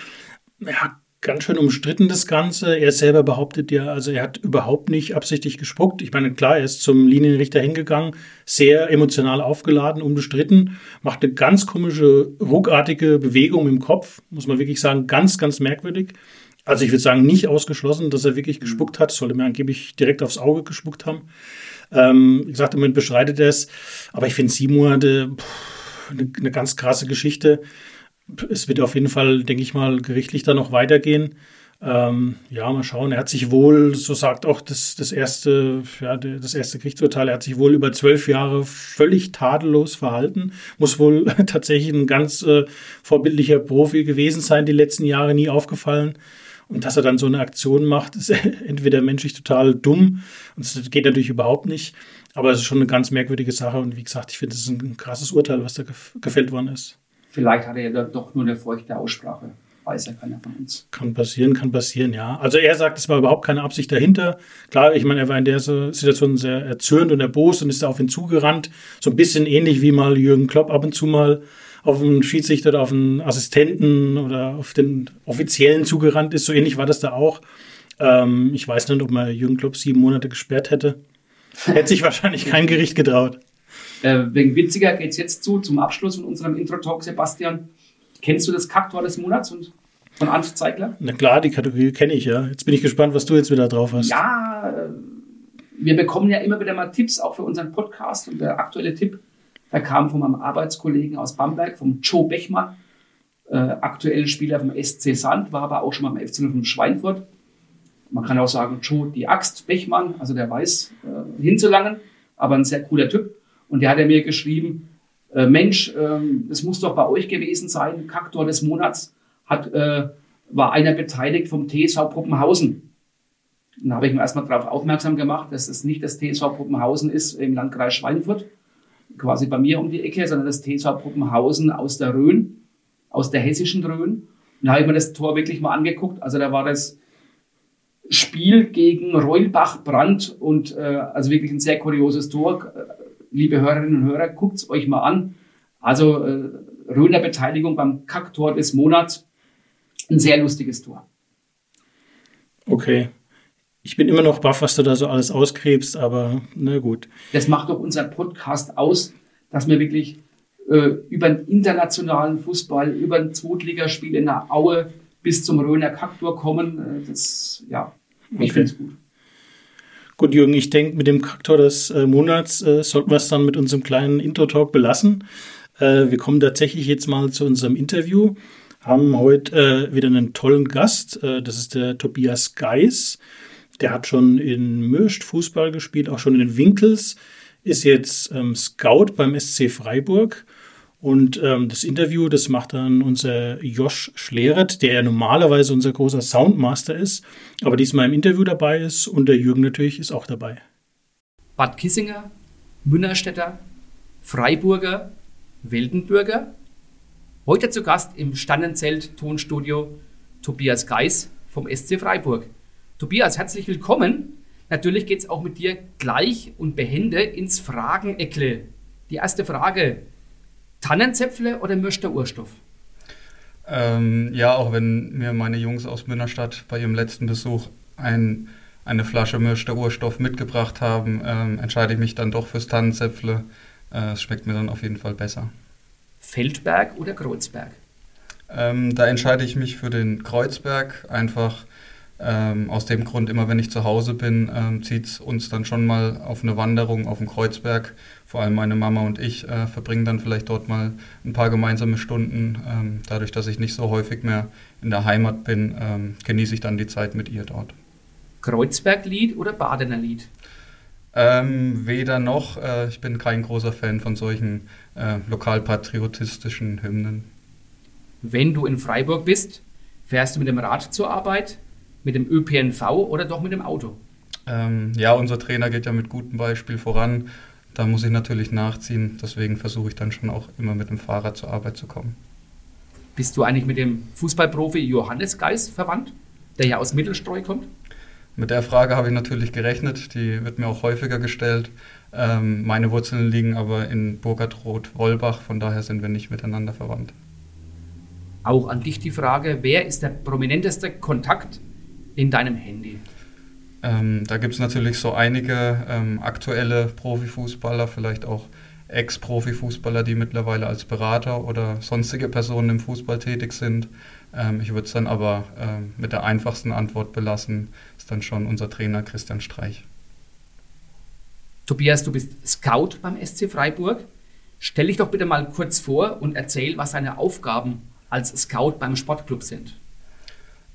Ja, ganz schön umstritten, das Ganze. Er selber behauptet ja, also er hat überhaupt nicht absichtlich gespuckt. Ich meine, klar, er ist zum Linienrichter hingegangen, sehr emotional aufgeladen, unbestritten, macht eine ganz komische, ruckartige Bewegung im Kopf, muss man wirklich sagen, ganz, ganz merkwürdig. Also ich würde sagen, nicht ausgeschlossen, dass er wirklich gespuckt hat. Sollte mir angeblich direkt aufs Auge gespuckt haben. Ähm, wie gesagt, im Moment beschreitet er es. Aber ich finde sieben Monate pff, eine, eine ganz krasse Geschichte es wird auf jeden Fall, denke ich mal, gerichtlich da noch weitergehen. Ähm, ja, mal schauen. Er hat sich wohl, so sagt auch das, das erste, ja, das erste Gerichtsurteil, er hat sich wohl über zwölf Jahre völlig tadellos verhalten. Muss wohl [laughs] tatsächlich ein ganz äh, vorbildlicher Profi gewesen sein, die letzten Jahre nie aufgefallen. Und dass er dann so eine Aktion macht, ist [laughs] entweder menschlich total dumm und es geht natürlich überhaupt nicht. Aber es ist schon eine ganz merkwürdige Sache und wie gesagt, ich finde, es ist ein krasses Urteil, was da gefällt worden ist. Vielleicht hat er doch nur eine feuchte Aussprache. Weiß ja keiner von uns. Kann passieren, kann passieren, ja. Also er sagt, es war überhaupt keine Absicht dahinter. Klar, ich meine, er war in der Situation sehr erzürnt und erbost und ist auf ihn zugerannt. So ein bisschen ähnlich wie mal Jürgen Klopp ab und zu mal auf einen Schiedsrichter oder auf einen Assistenten oder auf den Offiziellen zugerannt ist. So ähnlich war das da auch. Ähm, ich weiß nicht, ob man Jürgen Klopp sieben Monate gesperrt hätte. Hätte sich wahrscheinlich kein Gericht getraut. Äh, wegen witziger geht es jetzt zu, zum Abschluss von unserem Intro-Talk, Sebastian. Kennst du das Kaktor des Monats und von Arndt Zeigler? Na klar, die Kategorie kenne ich ja. Jetzt bin ich gespannt, was du jetzt wieder drauf hast. Ja, äh, wir bekommen ja immer wieder mal Tipps, auch für unseren Podcast. Und der aktuelle Tipp, der kam von meinem Arbeitskollegen aus Bamberg, vom Joe Bechmann, äh, aktuell Spieler vom SC Sand, war aber auch schon mal im FC von Schweinfurt. Man kann auch sagen, Joe die Axt Bechmann, also der weiß äh, hinzulangen, aber ein sehr cooler Typ. Und der hat er mir geschrieben, äh, Mensch, äh, das muss doch bei euch gewesen sein, Kaktor des Monats, hat, äh, war einer beteiligt vom TSV Puppenhausen. Und da habe ich mir erstmal darauf aufmerksam gemacht, dass es nicht das TSV Puppenhausen ist im Landkreis Schweinfurt, quasi bei mir um die Ecke, sondern das TSV Puppenhausen aus der Rhön, aus der hessischen Rhön. Und da habe ich mir das Tor wirklich mal angeguckt. Also da war das Spiel gegen Reulbach Brand und äh, also wirklich ein sehr kurioses Tor liebe Hörerinnen und Hörer, guckt es euch mal an. Also äh, Röner Beteiligung beim Kacktor des Monats. Ein sehr lustiges Tor. Okay. Ich bin immer noch baff, was du da so alles ausgräbst, aber na gut. Das macht doch unser Podcast aus, dass wir wirklich äh, über den internationalen Fußball, über ein Zweitligaspiel in der Aue bis zum Röner Kaktor kommen. Äh, das, ja, ich Okay. finde es gut. Gut, Jürgen, ich denke, mit dem Kaktor des äh, Monats äh, sollten wir es dann mit unserem kleinen Intro-Talk belassen. Äh, wir kommen tatsächlich jetzt mal zu unserem Interview. Haben heute äh, wieder einen tollen Gast. Äh, das ist der Tobias Geis. Der hat schon in Mürst Fußball gespielt, auch schon in den Winkels. Ist jetzt ähm, Scout beim SC Freiburg. Und ähm, das Interview, das macht dann unser Josh Schleret, der ja normalerweise unser großer Soundmaster ist, aber diesmal im Interview dabei ist und der Jürgen natürlich ist auch dabei. Bad Kissinger, Münnerstädter, Freiburger, Weltenbürger. Heute zu Gast im Stannenzelt Tonstudio Tobias Geis vom SC Freiburg. Tobias, herzlich willkommen. Natürlich geht es auch mit dir gleich und behende ins Frageneckle. Die erste Frage: Tannenzäpfle oder Mürster Urstoff? Ähm, ja, auch wenn mir meine Jungs aus Münnerstadt bei ihrem letzten Besuch ein, eine Flasche Mürster Urstoff mitgebracht haben, ähm, entscheide ich mich dann doch fürs Tannenzäpfle. Äh, Es schmeckt mir dann auf jeden Fall besser. Feldberg oder Kreuzberg? Ähm, da entscheide ich mich für den Kreuzberg, einfach ähm, aus dem Grund, immer wenn ich zu Hause bin, ähm, zieht es uns dann schon mal auf eine Wanderung auf den Kreuzberg. Vor allem meine Mama und ich äh, verbringen dann vielleicht dort mal ein paar gemeinsame Stunden. Ähm, dadurch, dass ich nicht so häufig mehr in der Heimat bin, ähm, genieße ich dann die Zeit mit ihr dort. Kreuzberg-Lied oder Badener Lied? Ähm, weder noch, äh, ich bin kein großer Fan von solchen äh, lokalpatriotistischen Hymnen. Wenn du in Freiburg bist, fährst du mit dem Rad zur Arbeit, mit dem ÖPNV oder doch mit dem Auto? Ähm, ja, unser Trainer geht ja mit gutem Beispiel voran. Da muss ich natürlich nachziehen. Deswegen versuche ich dann schon auch immer mit dem Fahrrad zur Arbeit zu kommen. Bist du eigentlich mit dem Fußballprofi Johannes Geis verwandt, der ja aus Mittelstreu kommt? Mit der Frage habe ich natürlich gerechnet. Die wird mir auch häufiger gestellt. Ähm, meine Wurzeln liegen aber in Burgadroth-Wolbach. Von daher sind wir nicht miteinander verwandt. Auch an dich die Frage, wer ist der prominenteste Kontakt in deinem Handy? Ähm, da gibt es natürlich so einige ähm, aktuelle Profifußballer, vielleicht auch Ex-Profifußballer, die mittlerweile als Berater oder sonstige Personen im Fußball tätig sind. Ähm, ich würde es dann aber ähm, mit der einfachsten Antwort belassen, ist dann schon unser Trainer Christian Streich. Tobias, du bist Scout beim SC Freiburg. Stell dich doch bitte mal kurz vor und erzähl, was deine Aufgaben als Scout beim Sportclub sind.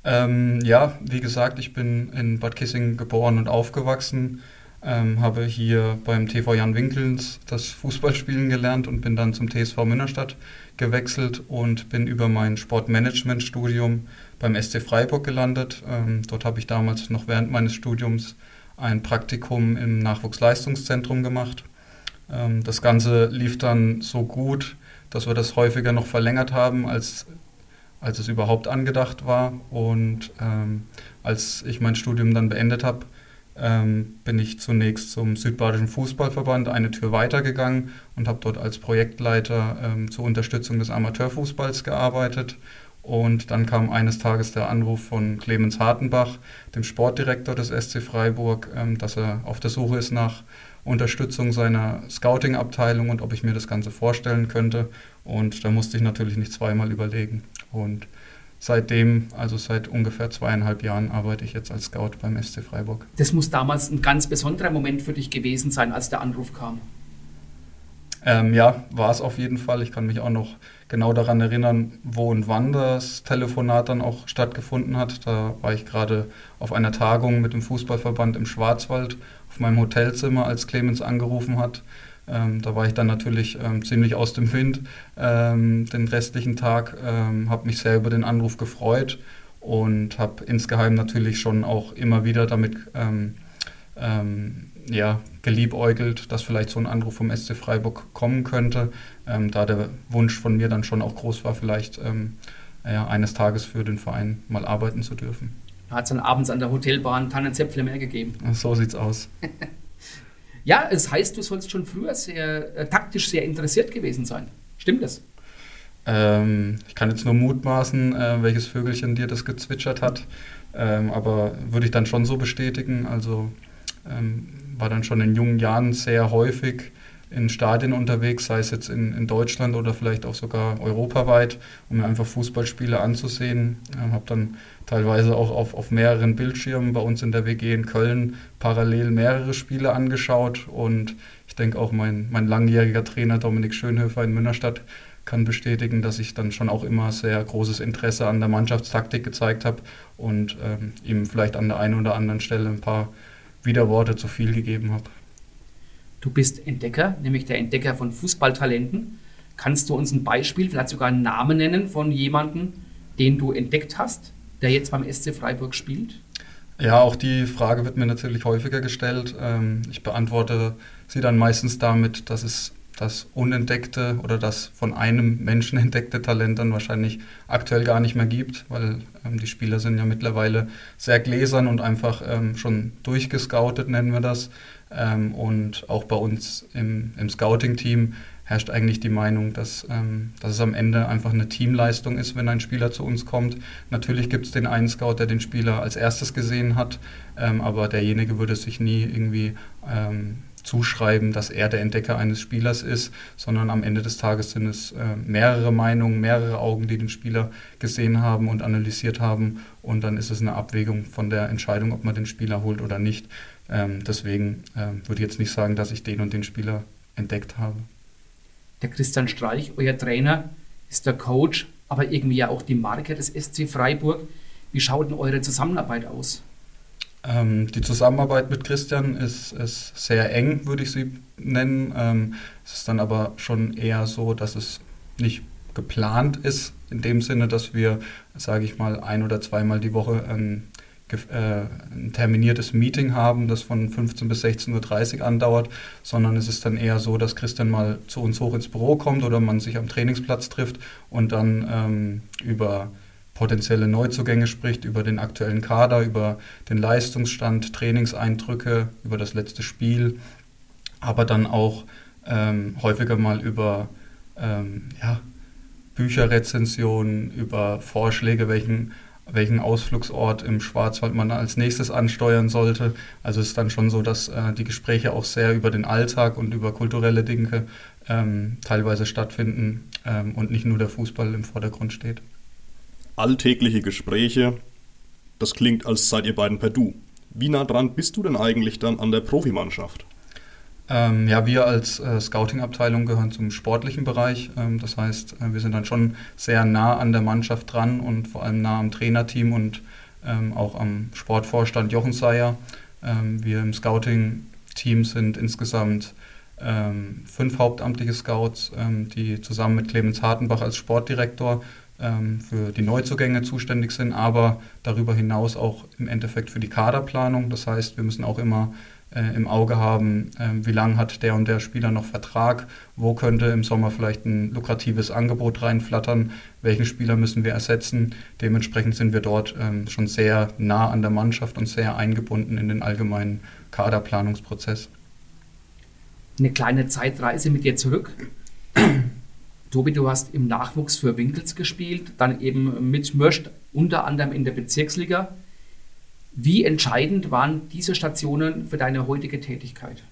Ähm, ja, wie gesagt, ich bin in Bad Kissing geboren und aufgewachsen, ähm, habe hier beim TV Jan Winkels das Fußballspielen gelernt und bin dann zum TSV Münnerstadt gewechselt und bin über mein Sportmanagement-Studium beim SC Freiburg gelandet. Ähm, dort habe ich damals noch während meines Studiums ein Praktikum im Nachwuchsleistungszentrum gemacht. Ähm, das Ganze lief dann so gut, dass wir das häufiger noch verlängert haben, als als es überhaupt angedacht war. Und ähm, als ich mein Studium dann beendet habe, ähm, bin ich zunächst zum Südbadischen Fußballverband eine Tür weitergegangen und habe dort als Projektleiter ähm, zur Unterstützung des Amateurfußballs gearbeitet. Und dann kam eines Tages der Anruf von Clemens Hartenbach, dem Sportdirektor des SC Freiburg, ähm, dass er auf der Suche ist nach Unterstützung seiner Scouting-Abteilung und ob ich mir das Ganze vorstellen könnte. Und da musste ich natürlich nicht zweimal überlegen. Und seitdem, also seit ungefähr zweieinhalb Jahren, arbeite ich jetzt als Scout beim SC Freiburg. Das muss damals ein ganz besonderer Moment für dich gewesen sein, als der Anruf kam. Ähm, ja, war es auf jeden Fall. Ich kann mich auch noch genau daran erinnern, wo und wann das Telefonat dann auch stattgefunden hat. Da war ich gerade auf einer Tagung mit dem Fußballverband im Schwarzwald auf meinem Hotelzimmer, als Clemens angerufen hat. Ähm, da war ich dann natürlich ähm, ziemlich aus dem Wind ähm, den restlichen Tag, ähm, habe mich sehr über den Anruf gefreut und habe insgeheim natürlich schon auch immer wieder damit ähm, ähm, ja, geliebäugelt, dass vielleicht so ein Anruf vom SC Freiburg kommen könnte, da der Wunsch von mir dann schon auch groß war, vielleicht ja, eines Tages für den Verein mal arbeiten zu dürfen. Hat es dann abends an der Hotelbahn Tannenzäpfle mehr gegeben. So sieht's aus. [laughs] Ja, es heißt, du sollst schon früher sehr äh, taktisch sehr interessiert gewesen sein. Stimmt das? Ähm, ich kann jetzt nur mutmaßen, äh, welches Vögelchen dir das gezwitschert hat. Ähm, aber würde ich dann schon so bestätigen. Also ähm, war dann schon in jungen Jahren sehr häufig in Stadien unterwegs, sei es jetzt in, in Deutschland oder vielleicht auch sogar europaweit, um mir einfach Fußballspiele anzusehen. Ähm, habe dann teilweise auch auf, auf mehreren Bildschirmen bei uns in der WG in Köln parallel mehrere Spiele angeschaut und ich denke auch mein, mein langjähriger Trainer Dominik Schönhöfer in Münnerstadt kann bestätigen, dass ich dann schon auch immer sehr großes Interesse an der Mannschaftstaktik gezeigt habe und ähm, ihm vielleicht an der einen oder anderen Stelle ein paar Widerworte zu viel gegeben habe. Du bist Entdecker, nämlich der Entdecker von Fußballtalenten. Kannst du uns ein Beispiel, vielleicht sogar einen Namen nennen von jemandem, den du entdeckt hast, der jetzt beim SC Freiburg spielt? Ja, auch die Frage wird mir natürlich häufiger gestellt. Ähm, ich beantworte sie dann meistens damit, dass es das unentdeckte oder das von einem Menschen [laughs] entdeckte Talent dann wahrscheinlich aktuell gar nicht mehr gibt, weil ähm, die Spieler sind ja mittlerweile sehr gläsern und einfach ähm, schon durchgescoutet, nennen wir das. Ähm, und auch bei uns im, im Scouting-Team herrscht eigentlich die Meinung, dass, ähm, dass es am Ende einfach eine Teamleistung ist, wenn ein Spieler zu uns kommt. Natürlich gibt es den einen Scout, der den Spieler als erstes gesehen hat, ähm, aber derjenige würde sich nie irgendwie ähm, zuschreiben, dass er der Entdecker eines Spielers ist, sondern am Ende des Tages sind es äh, mehrere Meinungen, mehrere Augen, die den Spieler gesehen haben und analysiert haben und dann ist es eine Abwägung von der Entscheidung, ob man den Spieler holt oder nicht. Ähm, deswegen äh, würde ich jetzt nicht sagen, dass ich den und den Spieler entdeckt habe. Der Christian Streich, euer Trainer, ist der Coach, aber irgendwie ja auch die Marke des SC Freiburg. Wie schaut denn eure Zusammenarbeit aus? Ähm, die Zusammenarbeit mit Christian ist, ist sehr eng, würde ich sie nennen. Ähm, es ist dann aber schon eher so, dass es nicht geplant ist, in dem Sinne, dass wir, sage ich mal, ein oder zweimal die Woche ein, äh, ein terminiertes Meeting haben, das von 15 bis 16.30 Uhr andauert, sondern es ist dann eher so, dass Christian mal zu uns hoch ins Büro kommt oder man sich am Trainingsplatz trifft und dann ähm, über potenzielle Neuzugänge spricht, über den aktuellen Kader, über den Leistungsstand, Trainingseindrücke, über das letzte Spiel, aber dann auch ähm, häufiger mal über ähm, ja, Bücherrezensionen, über Vorschläge, welchen, welchen Ausflugsort im Schwarzwald man als nächstes ansteuern sollte. Also es ist dann schon so, dass äh, die Gespräche auch sehr über den Alltag und über kulturelle Dinge ähm, teilweise stattfinden ähm, und nicht nur der Fußball im Vordergrund steht alltägliche Gespräche. Das klingt, als seid ihr beiden per Du. Wie nah dran bist du denn eigentlich dann an der Profimannschaft? Ähm, ja, wir als äh, Scouting-Abteilung gehören zum sportlichen Bereich. Ähm, das heißt, äh, wir sind dann schon sehr nah an der Mannschaft dran und vor allem nah am Trainerteam und ähm, auch am Sportvorstand Jochen Seyer. Ähm, wir im Scouting-Team sind insgesamt ähm, fünf hauptamtliche Scouts, ähm, die zusammen mit Clemens Hartenbach als Sportdirektor ähm, für die Neuzugänge zuständig sind, aber darüber hinaus auch im Endeffekt für die Kaderplanung. Das heißt, wir müssen auch immer äh, im Auge haben, äh, wie lange hat der und der Spieler noch Vertrag, wo könnte im Sommer vielleicht ein lukratives Angebot reinflattern, welchen Spieler müssen wir ersetzen. Dementsprechend sind wir dort ähm, schon sehr nah an der Mannschaft und sehr eingebunden in den allgemeinen Kaderplanungsprozess. Eine kleine Zeitreise mit dir zurück. Tobi, du hast im Nachwuchs für Winkels gespielt, dann eben mit Mörst unter anderem in der Bezirksliga. Wie entscheidend waren diese Stationen für deine heutige Tätigkeit?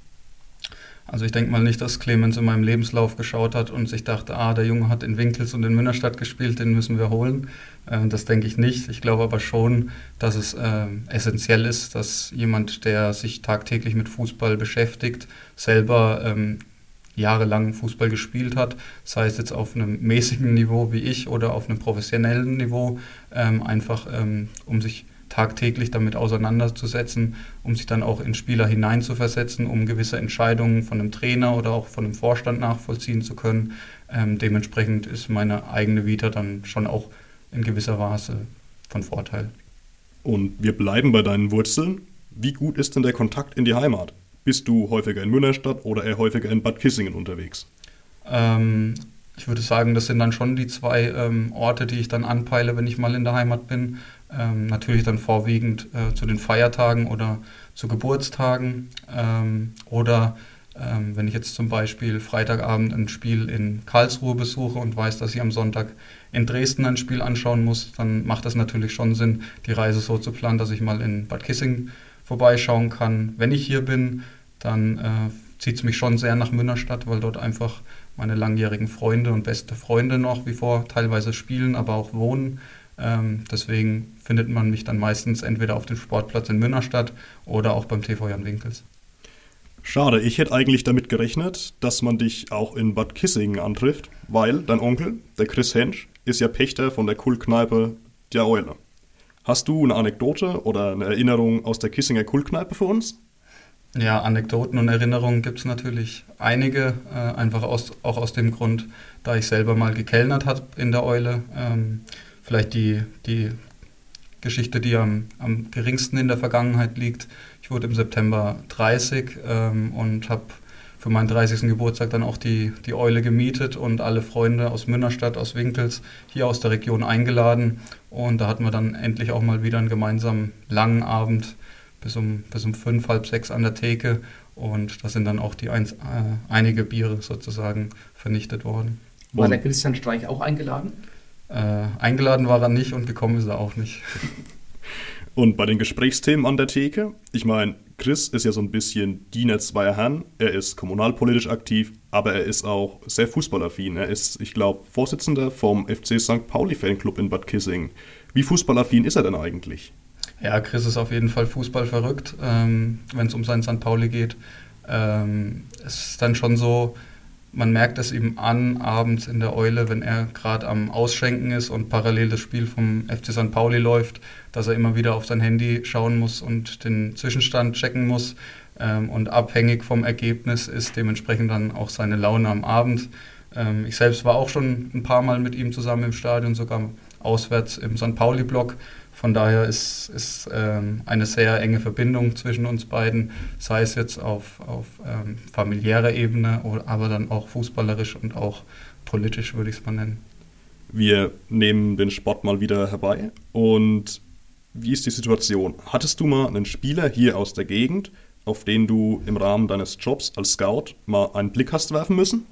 Also ich denke mal nicht, dass Clemens in meinem Lebenslauf geschaut hat und sich dachte, ah, der Junge hat in Winkels und in Münnerstadt gespielt, den müssen wir holen. Ähm, das denke ich nicht. Ich glaube aber schon, dass es äh, essentiell ist, dass jemand, der sich tagtäglich mit Fußball beschäftigt, selber ähm, jahrelang Fußball gespielt hat, sei es jetzt auf einem mäßigen Niveau wie ich oder auf einem professionellen Niveau, ähm, einfach ähm, um sich tagtäglich damit auseinanderzusetzen, um sich dann auch in Spieler hineinzuversetzen, um gewisse Entscheidungen von einem Trainer oder auch von einem Vorstand nachvollziehen zu können. Ähm, dementsprechend ist meine eigene Vita dann schon auch in gewisser Weise von Vorteil. Und wir bleiben bei deinen Wurzeln. Wie gut ist denn der Kontakt in die Heimat? Bist du häufiger in Münnerstadt oder eher häufiger in Bad Kissingen unterwegs? Ähm, ich würde sagen, das sind dann schon die zwei ähm, Orte, die ich dann anpeile, wenn ich mal in der Heimat bin. Ähm, natürlich dann vorwiegend äh, zu den Feiertagen oder zu Geburtstagen ähm, oder Ähm, wenn ich jetzt zum Beispiel Freitagabend ein Spiel in Karlsruhe besuche und weiß, dass ich am Sonntag in Dresden ein Spiel anschauen muss, dann macht das natürlich schon Sinn, die Reise so zu planen, dass ich mal in Bad Kissing vorbeischauen kann. Wenn ich hier bin, dann äh, zieht es mich schon sehr nach Münnerstadt, weil dort einfach meine langjährigen Freunde und beste Freunde noch wie vor teilweise spielen, aber auch wohnen. Ähm, deswegen findet man mich dann meistens entweder auf dem Sportplatz in Münnerstadt oder auch beim TV Jan Winkels. Schade, ich hätte eigentlich damit gerechnet, dass man dich auch in Bad Kissingen antrifft, weil dein Onkel, der Chris Hensch, ist ja Pächter von der Kultkneipe Der Eule. Hast du eine Anekdote oder eine Erinnerung aus der Kissinger Kultkneipe für uns? Ja, Anekdoten und Erinnerungen gibt es natürlich einige, äh, einfach aus, auch aus dem Grund, da ich selber mal gekellnert habe in der Eule. Ähm, vielleicht die, die Geschichte, die am, am geringsten in der Vergangenheit liegt. Ich wurde im September 30 ähm, und habe für meinen 30. Geburtstag dann auch die, die Eule gemietet und alle Freunde aus Münnerstadt, aus Winkels, hier aus der Region eingeladen. Und da hatten wir dann endlich auch mal wieder einen gemeinsamen langen Abend bis um, bis um fünf, halb sechs an der Theke. Und da sind dann auch die ein, äh, einige Biere sozusagen vernichtet worden. War der Christian Streich auch eingeladen? Äh, eingeladen war er nicht und gekommen ist er auch nicht. [laughs] Und bei den Gesprächsthemen an der Theke, ich meine, Chris ist ja so ein bisschen Diener zweier Herren. Er ist kommunalpolitisch aktiv, aber er ist auch sehr fußballaffin. Er ist, ich glaube, Vorsitzender vom FC St. Pauli Fanclub in Bad Kissing. Wie fußballaffin ist er denn eigentlich? Ja, Chris ist auf jeden Fall Fußball verrückt, ähm, wenn es um sein St. Pauli geht. Ähm, es ist dann schon so, man merkt es ihm an, abends in der Eule, wenn er gerade am Ausschenken ist und parallel das Spiel vom FC St. Pauli läuft, dass er immer wieder auf sein Handy schauen muss und den Zwischenstand checken muss. Ähm, und abhängig vom Ergebnis ist dementsprechend dann auch seine Laune am Abend. Ähm, ich selbst war auch schon ein paar Mal mit ihm zusammen im Stadion, sogar auswärts im St. Pauli-Block. Von daher ist, ist ähm, eine sehr enge Verbindung zwischen uns beiden, sei es jetzt auf, auf ähm, familiärer Ebene, oder, aber dann auch fußballerisch und auch politisch, würde ich es mal nennen. Wir nehmen den Sport mal wieder herbei. Und wie ist die Situation? Hattest du mal einen Spieler hier aus der Gegend, auf den du im Rahmen deines Jobs als Scout mal einen Blick hast werfen müssen?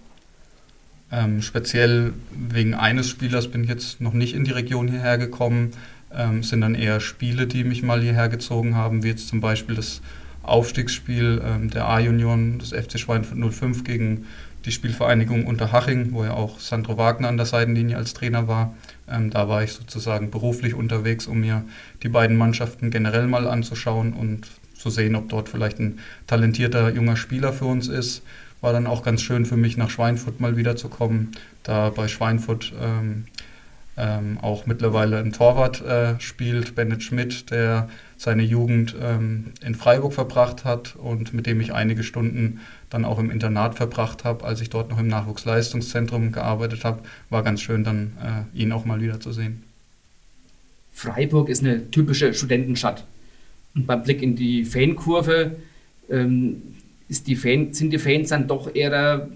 Ähm, speziell wegen eines Spielers bin ich jetzt noch nicht in die Region hierher gekommen ähm, sind dann eher Spiele, die mich mal hierher gezogen haben, wie jetzt zum Beispiel das Aufstiegsspiel ähm, der A-Union, das FC Schweinfurt 05 gegen die Spielvereinigung Unterhaching, wo ja auch Sandro Wagner an der Seitenlinie als Trainer war. Ähm, da war ich sozusagen beruflich unterwegs, um mir die beiden Mannschaften generell mal anzuschauen und zu sehen, ob dort vielleicht ein talentierter junger Spieler für uns ist. War dann auch ganz schön für mich, nach Schweinfurt mal wiederzukommen, da bei Schweinfurt ähm, ähm, auch mittlerweile ein Torwart äh, spielt, Bennett Schmidt, der seine Jugend ähm, in Freiburg verbracht hat und mit dem ich einige Stunden dann auch im Internat verbracht habe, als ich dort noch im Nachwuchsleistungszentrum gearbeitet habe. War ganz schön, dann äh, ihn auch mal wieder zu sehen. Freiburg ist eine typische Studentenstadt. Und beim Blick in die Fankurve ähm, die Fan, sind die Fans dann doch eher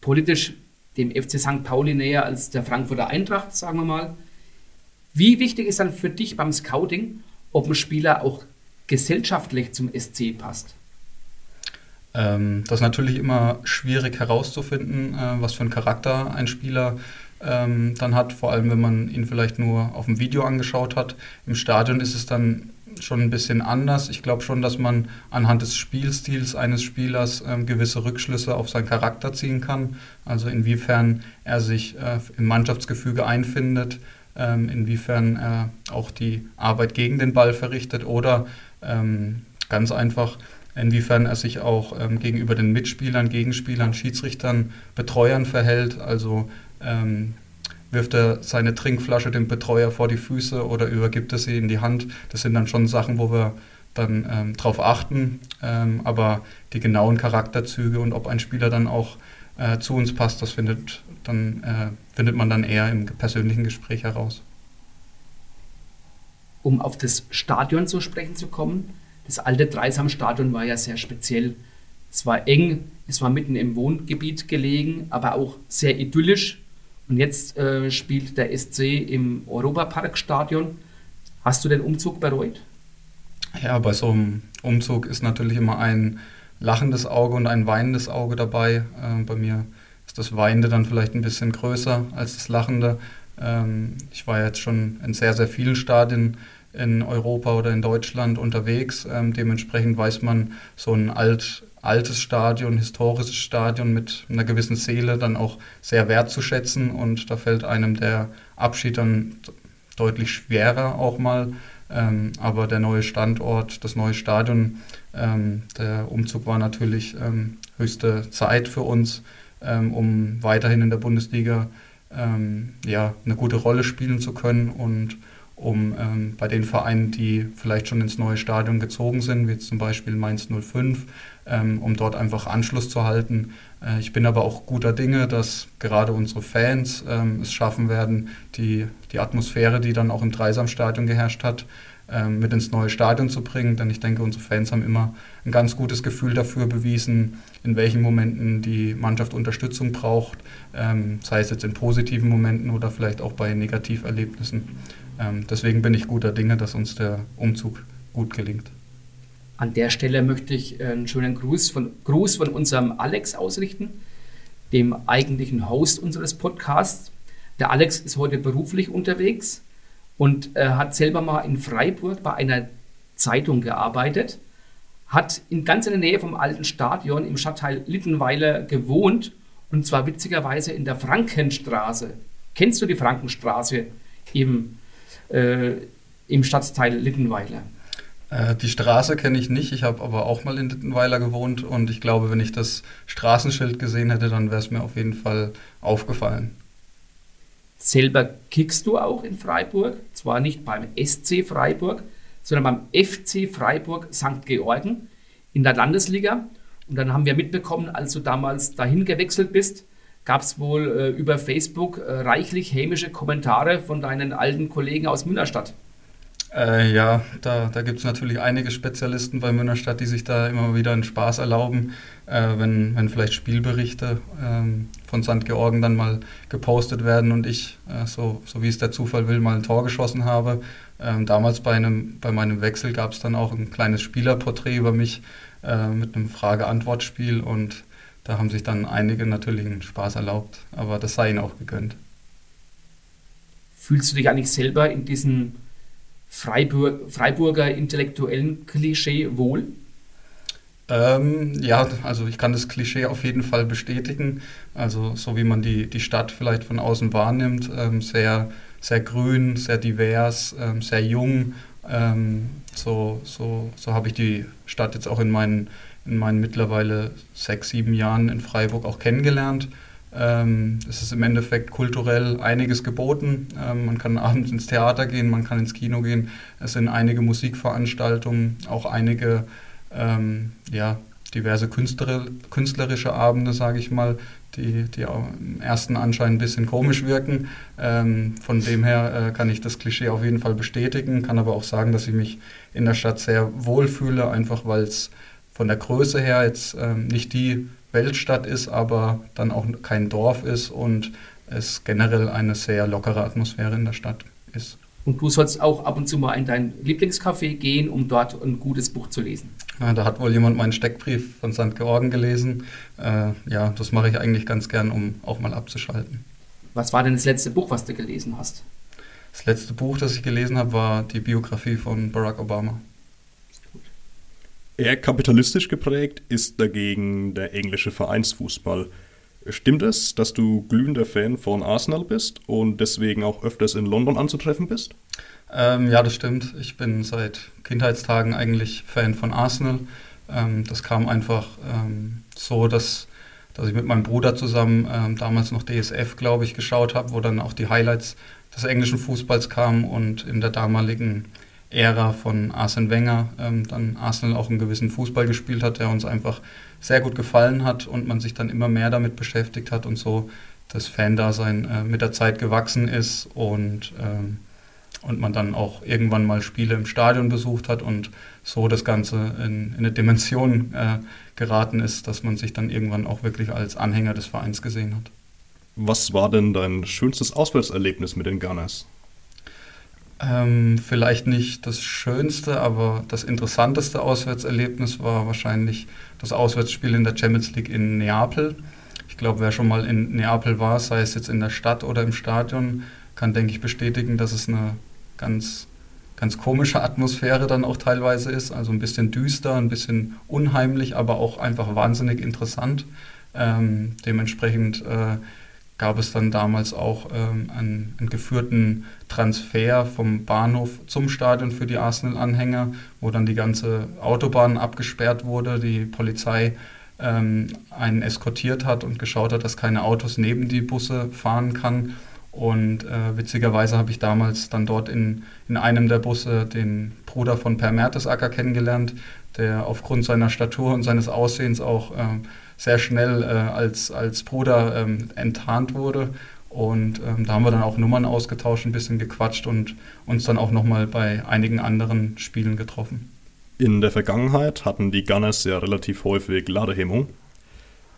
politisch dem FC St. Pauli näher als der Frankfurter Eintracht, sagen wir mal. Wie wichtig ist dann für dich beim Scouting, ob ein Spieler auch gesellschaftlich zum SC passt? Ähm, das ist natürlich immer schwierig herauszufinden, äh, was für einen Charakter ein Spieler ähm, dann hat, vor allem wenn man ihn vielleicht nur auf dem Video angeschaut hat. Im Stadion ist es dann schon ein bisschen anders. Ich glaube schon, dass man anhand des Spielstils eines Spielers ähm, gewisse Rückschlüsse auf seinen Charakter ziehen kann. Also inwiefern er sich äh, im Mannschaftsgefüge einfindet, ähm, inwiefern er auch die Arbeit gegen den Ball verrichtet oder ähm, ganz einfach, inwiefern er sich auch ähm, gegenüber den Mitspielern, Gegenspielern, Schiedsrichtern, Betreuern verhält. Also ähm, wirft er seine Trinkflasche dem Betreuer vor die Füße oder übergibt er sie in die Hand. Das sind dann schon Sachen, wo wir dann ähm, drauf achten. Ähm, aber die genauen Charakterzüge und ob ein Spieler dann auch äh, zu uns passt, das findet, dann, äh, findet man dann eher im persönlichen Gespräch heraus. Um auf das Stadion zu sprechen zu kommen, das alte Dreisam-Stadion war ja sehr speziell. Es war eng, es war mitten im Wohngebiet gelegen, aber auch sehr idyllisch. Und jetzt äh, spielt der SC im Europaparkstadion. Hast du den Umzug bereut? Ja, bei so einem Umzug ist natürlich immer ein lachendes Auge und ein weinendes Auge dabei. Äh, bei mir ist das Weinende dann vielleicht ein bisschen größer als das Lachende. Ähm, ich war jetzt schon in sehr, sehr vielen Stadien in Europa oder in Deutschland unterwegs. Ähm, dementsprechend weiß man, so ein alt, altes Stadion, historisches Stadion mit einer gewissen Seele dann auch sehr wertzuschätzen. Und da fällt einem der Abschied dann deutlich schwerer auch mal. Ähm, aber der neue Standort, das neue Stadion, ähm, der Umzug war natürlich ähm, höchste Zeit für uns, ähm, um weiterhin in der Bundesliga ähm, ja, eine gute Rolle spielen zu können und um ähm, bei den Vereinen, die vielleicht schon ins neue Stadion gezogen sind, wie zum Beispiel Mainz 05, ähm, um dort einfach Anschluss zu halten. Äh, ich bin aber auch guter Dinge, dass gerade unsere Fans ähm, es schaffen werden, die, die Atmosphäre, die dann auch im Dreisamstadion geherrscht hat, ähm, mit ins neue Stadion zu bringen. Denn ich denke, unsere Fans haben immer ein ganz gutes Gefühl dafür bewiesen, in welchen Momenten die Mannschaft Unterstützung braucht, ähm, sei es jetzt in positiven Momenten oder vielleicht auch bei Negativerlebnissen. Ähm, deswegen bin ich guter Dinge, dass uns der Umzug gut gelingt. An der Stelle möchte ich einen schönen Gruß von, Gruß von unserem Alex ausrichten, dem eigentlichen Host unseres Podcasts. Der Alex ist heute beruflich unterwegs und äh, hat selber mal in Freiburg bei einer Zeitung gearbeitet, hat in ganz in der Nähe vom alten Stadion im Stadtteil Littenweiler gewohnt und zwar witzigerweise in der Frankenstraße. Kennst du die Frankenstraße im äh, im Stadtteil Littenweiler. Äh, die Straße kenne ich nicht, ich habe aber auch mal in Littenweiler gewohnt und ich glaube, wenn ich das Straßenschild gesehen hätte, dann wäre es mir auf jeden Fall aufgefallen. Selber kickst du auch in Freiburg, zwar nicht beim SC Freiburg, sondern beim FC Freiburg St. Georgen in der Landesliga. Und dann haben wir mitbekommen, als du damals dahin gewechselt bist, gab es wohl äh, über Facebook äh, reichlich hämische Kommentare von deinen alten Kollegen aus Münnerstadt. Äh, ja, da, da gibt es natürlich einige Spezialisten bei Münnerstadt, die sich da immer wieder einen Spaß erlauben, äh, wenn, wenn vielleicht Spielberichte ähm, von St. Georgen dann mal gepostet werden und ich, äh, so, so wie es der Zufall will, mal ein Tor geschossen habe. Ähm, damals bei, einem, bei meinem Wechsel gab es dann auch ein kleines Spielerporträt über mich äh, mit einem Frage-Antwort-Spiel und da haben sich dann einige natürlich einen Spaß erlaubt, aber das sei ihnen auch gegönnt. Fühlst du dich eigentlich selber in diesem Freiburg, Freiburger intellektuellen Klischee wohl? Ähm, ja, also ich kann das Klischee auf jeden Fall bestätigen. Also so wie man die, die Stadt vielleicht von außen wahrnimmt, ähm, sehr, sehr grün, sehr divers, ähm, sehr jung. Ähm, so so, so habe ich die Stadt jetzt auch in meinen in meinen mittlerweile sechs, sieben Jahren in Freiburg auch kennengelernt. Ähm, es ist im Endeffekt kulturell einiges geboten. Ähm, man kann abends ins Theater gehen, man kann ins Kino gehen. Es sind einige Musikveranstaltungen, auch einige ähm, ja, diverse Künstler, künstlerische Abende, sage ich mal, die, die im ersten Anschein ein bisschen komisch wirken. Ähm, von dem her äh, kann ich das Klischee auf jeden Fall bestätigen, kann aber auch sagen, dass ich mich in der Stadt sehr wohl fühle, einfach weil es von der Größe her jetzt ähm, nicht die Weltstadt ist, aber dann auch kein Dorf ist und es generell eine sehr lockere Atmosphäre in der Stadt ist. Und du sollst auch ab und zu mal in dein Lieblingscafé gehen, um dort ein gutes Buch zu lesen. Ja, da hat wohl jemand meinen Steckbrief von St. Georgen gelesen. Äh, ja, das mache ich eigentlich ganz gern, um auch mal abzuschalten. Was war denn das letzte Buch, was du gelesen hast? Das letzte Buch, das ich gelesen habe, war die Biografie von Barack Obama. Eher kapitalistisch geprägt ist dagegen der englische Vereinsfußball. Stimmt es, dass du glühender Fan von Arsenal bist und deswegen auch öfters in London anzutreffen bist? Ähm, ja, das stimmt. Ich bin seit Kindheitstagen eigentlich Fan von Arsenal. Ähm, das kam einfach ähm, so, dass, dass ich mit meinem Bruder zusammen ähm, damals noch DSF, glaube ich, geschaut habe, wo dann auch die Highlights des englischen Fußballs kamen und in der damaligen Ära von Arsene Wenger ähm, dann Arsenal auch einen gewissen Fußball gespielt hat, der uns einfach sehr gut gefallen hat und man sich dann immer mehr damit beschäftigt hat und so das Fan-Dasein äh, mit der Zeit gewachsen ist und, ähm, und man dann auch irgendwann mal Spiele im Stadion besucht hat und so das Ganze in, in eine Dimension äh, geraten ist, dass man sich dann irgendwann auch wirklich als Anhänger des Vereins gesehen hat. Was war denn dein schönstes Auswärtserlebnis mit den Gunners? Ähm, vielleicht nicht das schönste, aber das interessanteste Auswärtserlebnis war wahrscheinlich das Auswärtsspiel in der Champions League in Neapel. Ich glaube, wer schon mal in Neapel war, sei es jetzt in der Stadt oder im Stadion, kann, denke ich, bestätigen, dass es eine ganz, ganz komische Atmosphäre dann auch teilweise ist. Also ein bisschen düster, ein bisschen unheimlich, aber auch einfach wahnsinnig interessant. Ähm, dementsprechend äh, gab es dann damals auch ähm, einen, einen, geführten Transfer vom Bahnhof zum Stadion für die Arsenal-Anhänger, wo dann die ganze Autobahn abgesperrt wurde, die Polizei ähm, einen eskortiert hat und geschaut hat, dass keine Autos neben die Busse fahren kann. Und äh, witzigerweise habe ich damals dann dort in, in einem der Busse den Bruder von Per Mertesacker kennengelernt, der aufgrund seiner Statur und seines Aussehens auch äh, sehr schnell äh, als, als Bruder ähm, enttarnt wurde. Und ähm, da haben wir dann auch Nummern ausgetauscht, ein bisschen gequatscht und uns dann auch nochmal bei einigen anderen Spielen getroffen. In der Vergangenheit hatten die Gunners ja relativ häufig Ladehemmung.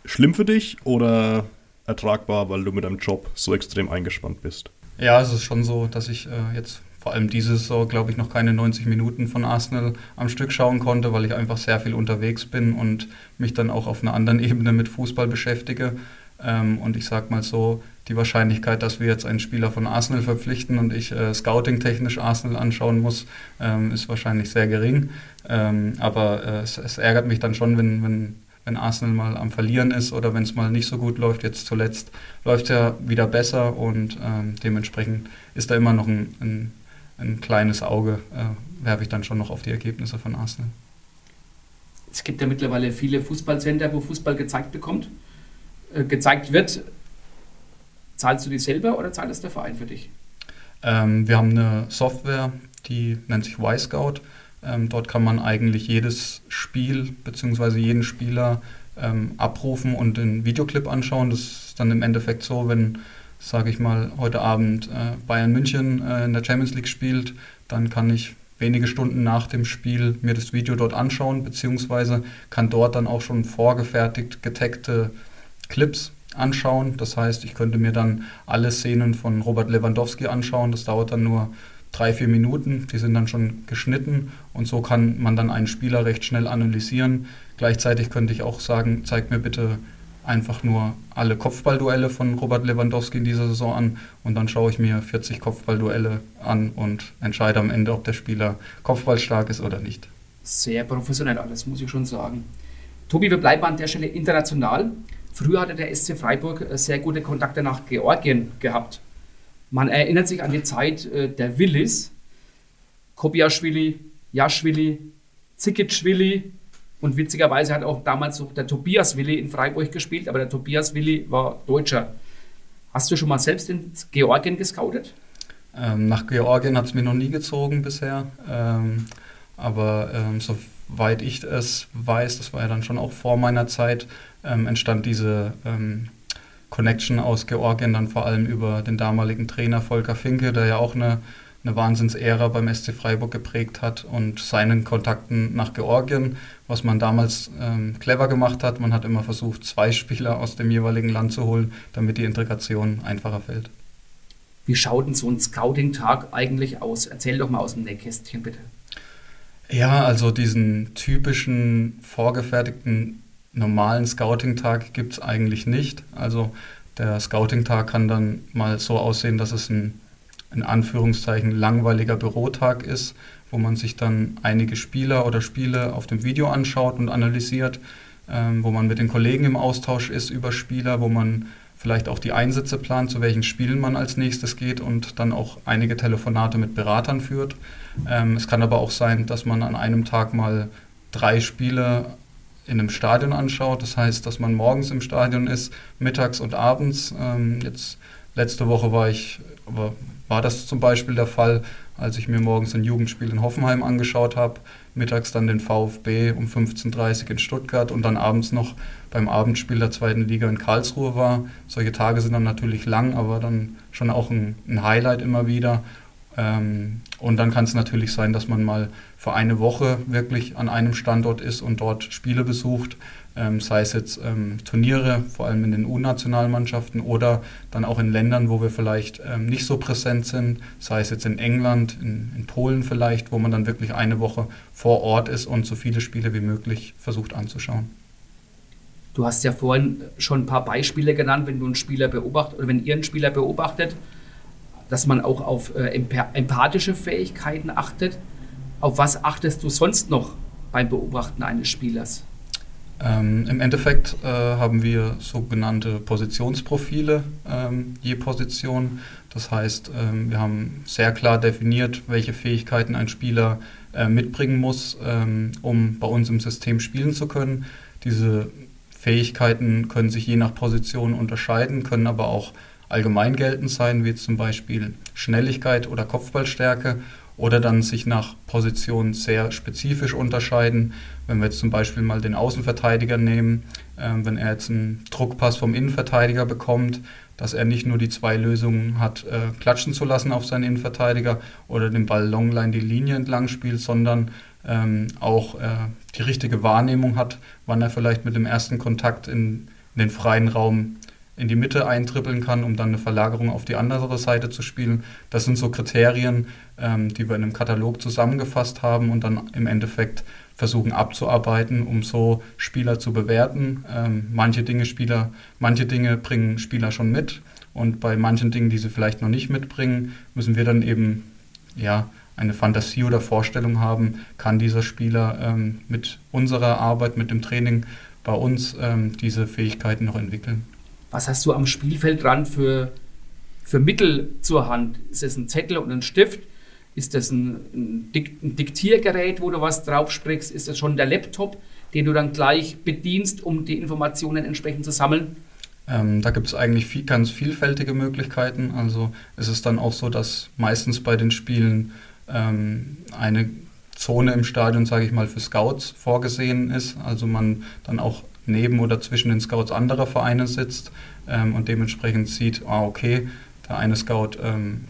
Schlimm für dich oder ertragbar, weil du mit deinem Job so extrem eingespannt bist? Ja, es ist schon so, dass ich äh, jetzt vor allem diese Saison, glaube ich, noch keine 90 Minuten von Arsenal am Stück schauen konnte, weil ich einfach sehr viel unterwegs bin und mich dann auch auf einer anderen [laughs] Ebene mit Fußball beschäftige. Ähm, und ich sage mal so, die Wahrscheinlichkeit, dass wir jetzt einen Spieler von Arsenal verpflichten und ich äh, scouting-technisch Arsenal anschauen muss, ähm, ist wahrscheinlich sehr gering. Ähm, aber äh, es, es, ärgert mich dann schon, wenn, wenn, wenn Arsenal mal am Verlieren ist oder wenn es mal nicht so gut läuft. Jetzt zuletzt läuft es ja wieder besser und ähm, dementsprechend ist da immer noch ein, ein ein kleines Auge äh, werfe ich dann schon noch auf die Ergebnisse von Arsenal. Es gibt ja mittlerweile viele Fußballsender, wo Fußball gezeigt bekommt, äh, gezeigt wird. Zahlst du die selber oder zahlt das der Verein für dich? Ähm, wir haben eine Software, die nennt sich Y-Scout. Ähm, dort kann man eigentlich jedes Spiel bzw. jeden Spieler ähm, abrufen und den Videoclip anschauen. Das ist dann im Endeffekt so, wenn sage ich mal, heute Abend äh, Bayern München äh, in der Champions League spielt, dann kann ich wenige Stunden nach dem Spiel mir das Video dort anschauen, beziehungsweise kann dort dann auch schon vorgefertigt getagte Clips anschauen. Das heißt, ich könnte mir dann alle Szenen von Robert Lewandowski anschauen. Das dauert dann nur drei, vier Minuten. Die sind dann schon geschnitten und so kann man dann einen Spieler recht schnell analysieren. Gleichzeitig könnte ich auch sagen, zeig mir bitte einfach nur alle Kopfballduelle von Robert Lewandowski in dieser Saison an und dann schaue ich mir 40 Kopfballduelle an und entscheide am Ende, ob der Spieler kopfballstark ist oder nicht. Sehr professionell alles, muss ich schon sagen. Tobi, wir bleiben an der Stelle international. Früher hatte der SC Freiburg äh, sehr gute Kontakte nach Georgien gehabt. Man erinnert sich an die Zeit äh, der Willis, Kobiaschwili, Jaschwili, Zikitschwili, und witzigerweise hat auch damals so der Tobias Willi in Freiburg gespielt, aber der Tobias Willi war Deutscher. Hast du schon mal selbst in Georgien gescoutet? Ähm, nach Georgien hat es mir noch nie gezogen bisher. Ähm, aber ähm, soweit ich es weiß, das war ja dann schon auch vor meiner Zeit, ähm, entstand diese ähm, Connection aus Georgien dann vor allem über den damaligen Trainer Volker Finke, der ja auch eine eine Wahnsinnsära beim SC Freiburg geprägt hat und seinen Kontakten nach Georgien, was man damals ähm, clever gemacht hat. Man hat immer versucht, zwei Spieler aus dem jeweiligen Land zu holen, damit die Integration einfacher fällt. Wie schaut denn so ein Scouting-Tag eigentlich aus? Erzähl doch mal aus dem Nähkästchen, bitte. Ja, also diesen typischen vorgefertigten normalen Scouting-Tag gibt es eigentlich nicht. Also der Scouting-Tag kann dann mal so aussehen, dass es ein in Anführungszeichen langweiliger Bürotag ist, wo man sich dann einige Spieler oder Spiele auf dem Video anschaut und analysiert, ähm, wo man mit den Kollegen im Austausch ist über Spieler, wo man vielleicht auch die Einsätze plant, zu welchen Spielen man als nächstes geht und dann auch einige Telefonate mit Beratern führt. Ähm, es kann aber auch sein, dass man an einem Tag mal drei Spiele in einem Stadion anschaut. Das heißt, dass man morgens im Stadion ist, mittags und abends. Ähm, jetzt letzte Woche war ich, aber war das zum Beispiel der Fall, als ich mir morgens ein Jugendspiel in Hoffenheim angeschaut habe, mittags dann den VfB um 15.30 Uhr in Stuttgart und dann abends noch beim Abendspiel der zweiten Liga in Karlsruhe war. Solche Tage sind dann natürlich lang, aber dann schon auch ein, ein Highlight immer wieder. Ähm, und dann kann es natürlich sein, dass man mal für eine Woche wirklich an einem Standort ist und dort Spiele besucht, ähm, sei es jetzt ähm, Turniere, vor allem in den U-Nationalmannschaften oder dann auch in Ländern, wo wir vielleicht ähm, nicht so präsent sind, sei es jetzt in England, in, in, Polen vielleicht, wo man dann wirklich eine Woche vor Ort ist und so viele Spiele wie möglich versucht anzuschauen. Du hast ja vorhin schon ein paar Beispiele genannt, wenn du einen Spieler beobachtet oder wenn ihr einen Spieler beobachtet, dass man auch auf äh, empathische Fähigkeiten achtet. Auf was achtest du sonst noch beim Beobachten eines Spielers? Ähm, Im Endeffekt äh, haben wir sogenannte Positionsprofile ähm, je Position. Das heißt, ähm, wir haben sehr klar definiert, welche Fähigkeiten ein Spieler äh, mitbringen muss, ähm, um bei uns im System spielen zu können. Diese Fähigkeiten können sich je nach Position unterscheiden, können aber auch allgemein geltend sein, wie zum Beispiel Schnelligkeit oder Kopfballstärke oder dann sich nach Position sehr spezifisch unterscheiden. Wenn wir jetzt zum Beispiel mal den Außenverteidiger nehmen, äh, wenn er jetzt einen Druckpass vom Innenverteidiger bekommt, dass er nicht nur die zwei Lösungen hat, äh, klatschen zu lassen auf seinen Innenverteidiger oder den Ball longline die Linie entlang spielt, sondern ähm, auch äh, die richtige Wahrnehmung hat, wann er vielleicht mit dem ersten Kontakt in, in den freien Raum in die Mitte eintrippeln kann, um dann eine Verlagerung auf die andere Seite zu spielen. Das sind so Kriterien, ähm, die wir in einem Katalog zusammengefasst haben und dann im Endeffekt versuchen abzuarbeiten, um so Spieler zu bewerten. Ähm, manche Dinge Spieler, manche Dinge bringen Spieler schon mit und bei manchen Dingen, die sie vielleicht noch nicht mitbringen, müssen wir dann eben ja eine Fantasie oder Vorstellung haben, kann dieser Spieler ähm, mit unserer Arbeit, mit dem Training bei uns ähm, diese Fähigkeiten noch entwickeln. Was hast du am Spielfeldrand für, für Mittel zur Hand? Ist es ein Zettel und ein Stift? Ist das ein, ein Diktiergerät, wo du was drauf sprichst? Ist das schon der Laptop, den du dann gleich bedienst, um die Informationen entsprechend zu sammeln? Ähm, da gibt es eigentlich viel, ganz vielfältige Möglichkeiten. Also es ist dann auch so, dass meistens bei den Spielen ähm, eine Zone im Stadion, sage ich mal, für Scouts vorgesehen ist. Also man dann auch neben oder zwischen den Scouts anderer Vereine sitzt ähm, und dementsprechend sieht, ah, okay, der eine Scout ähm,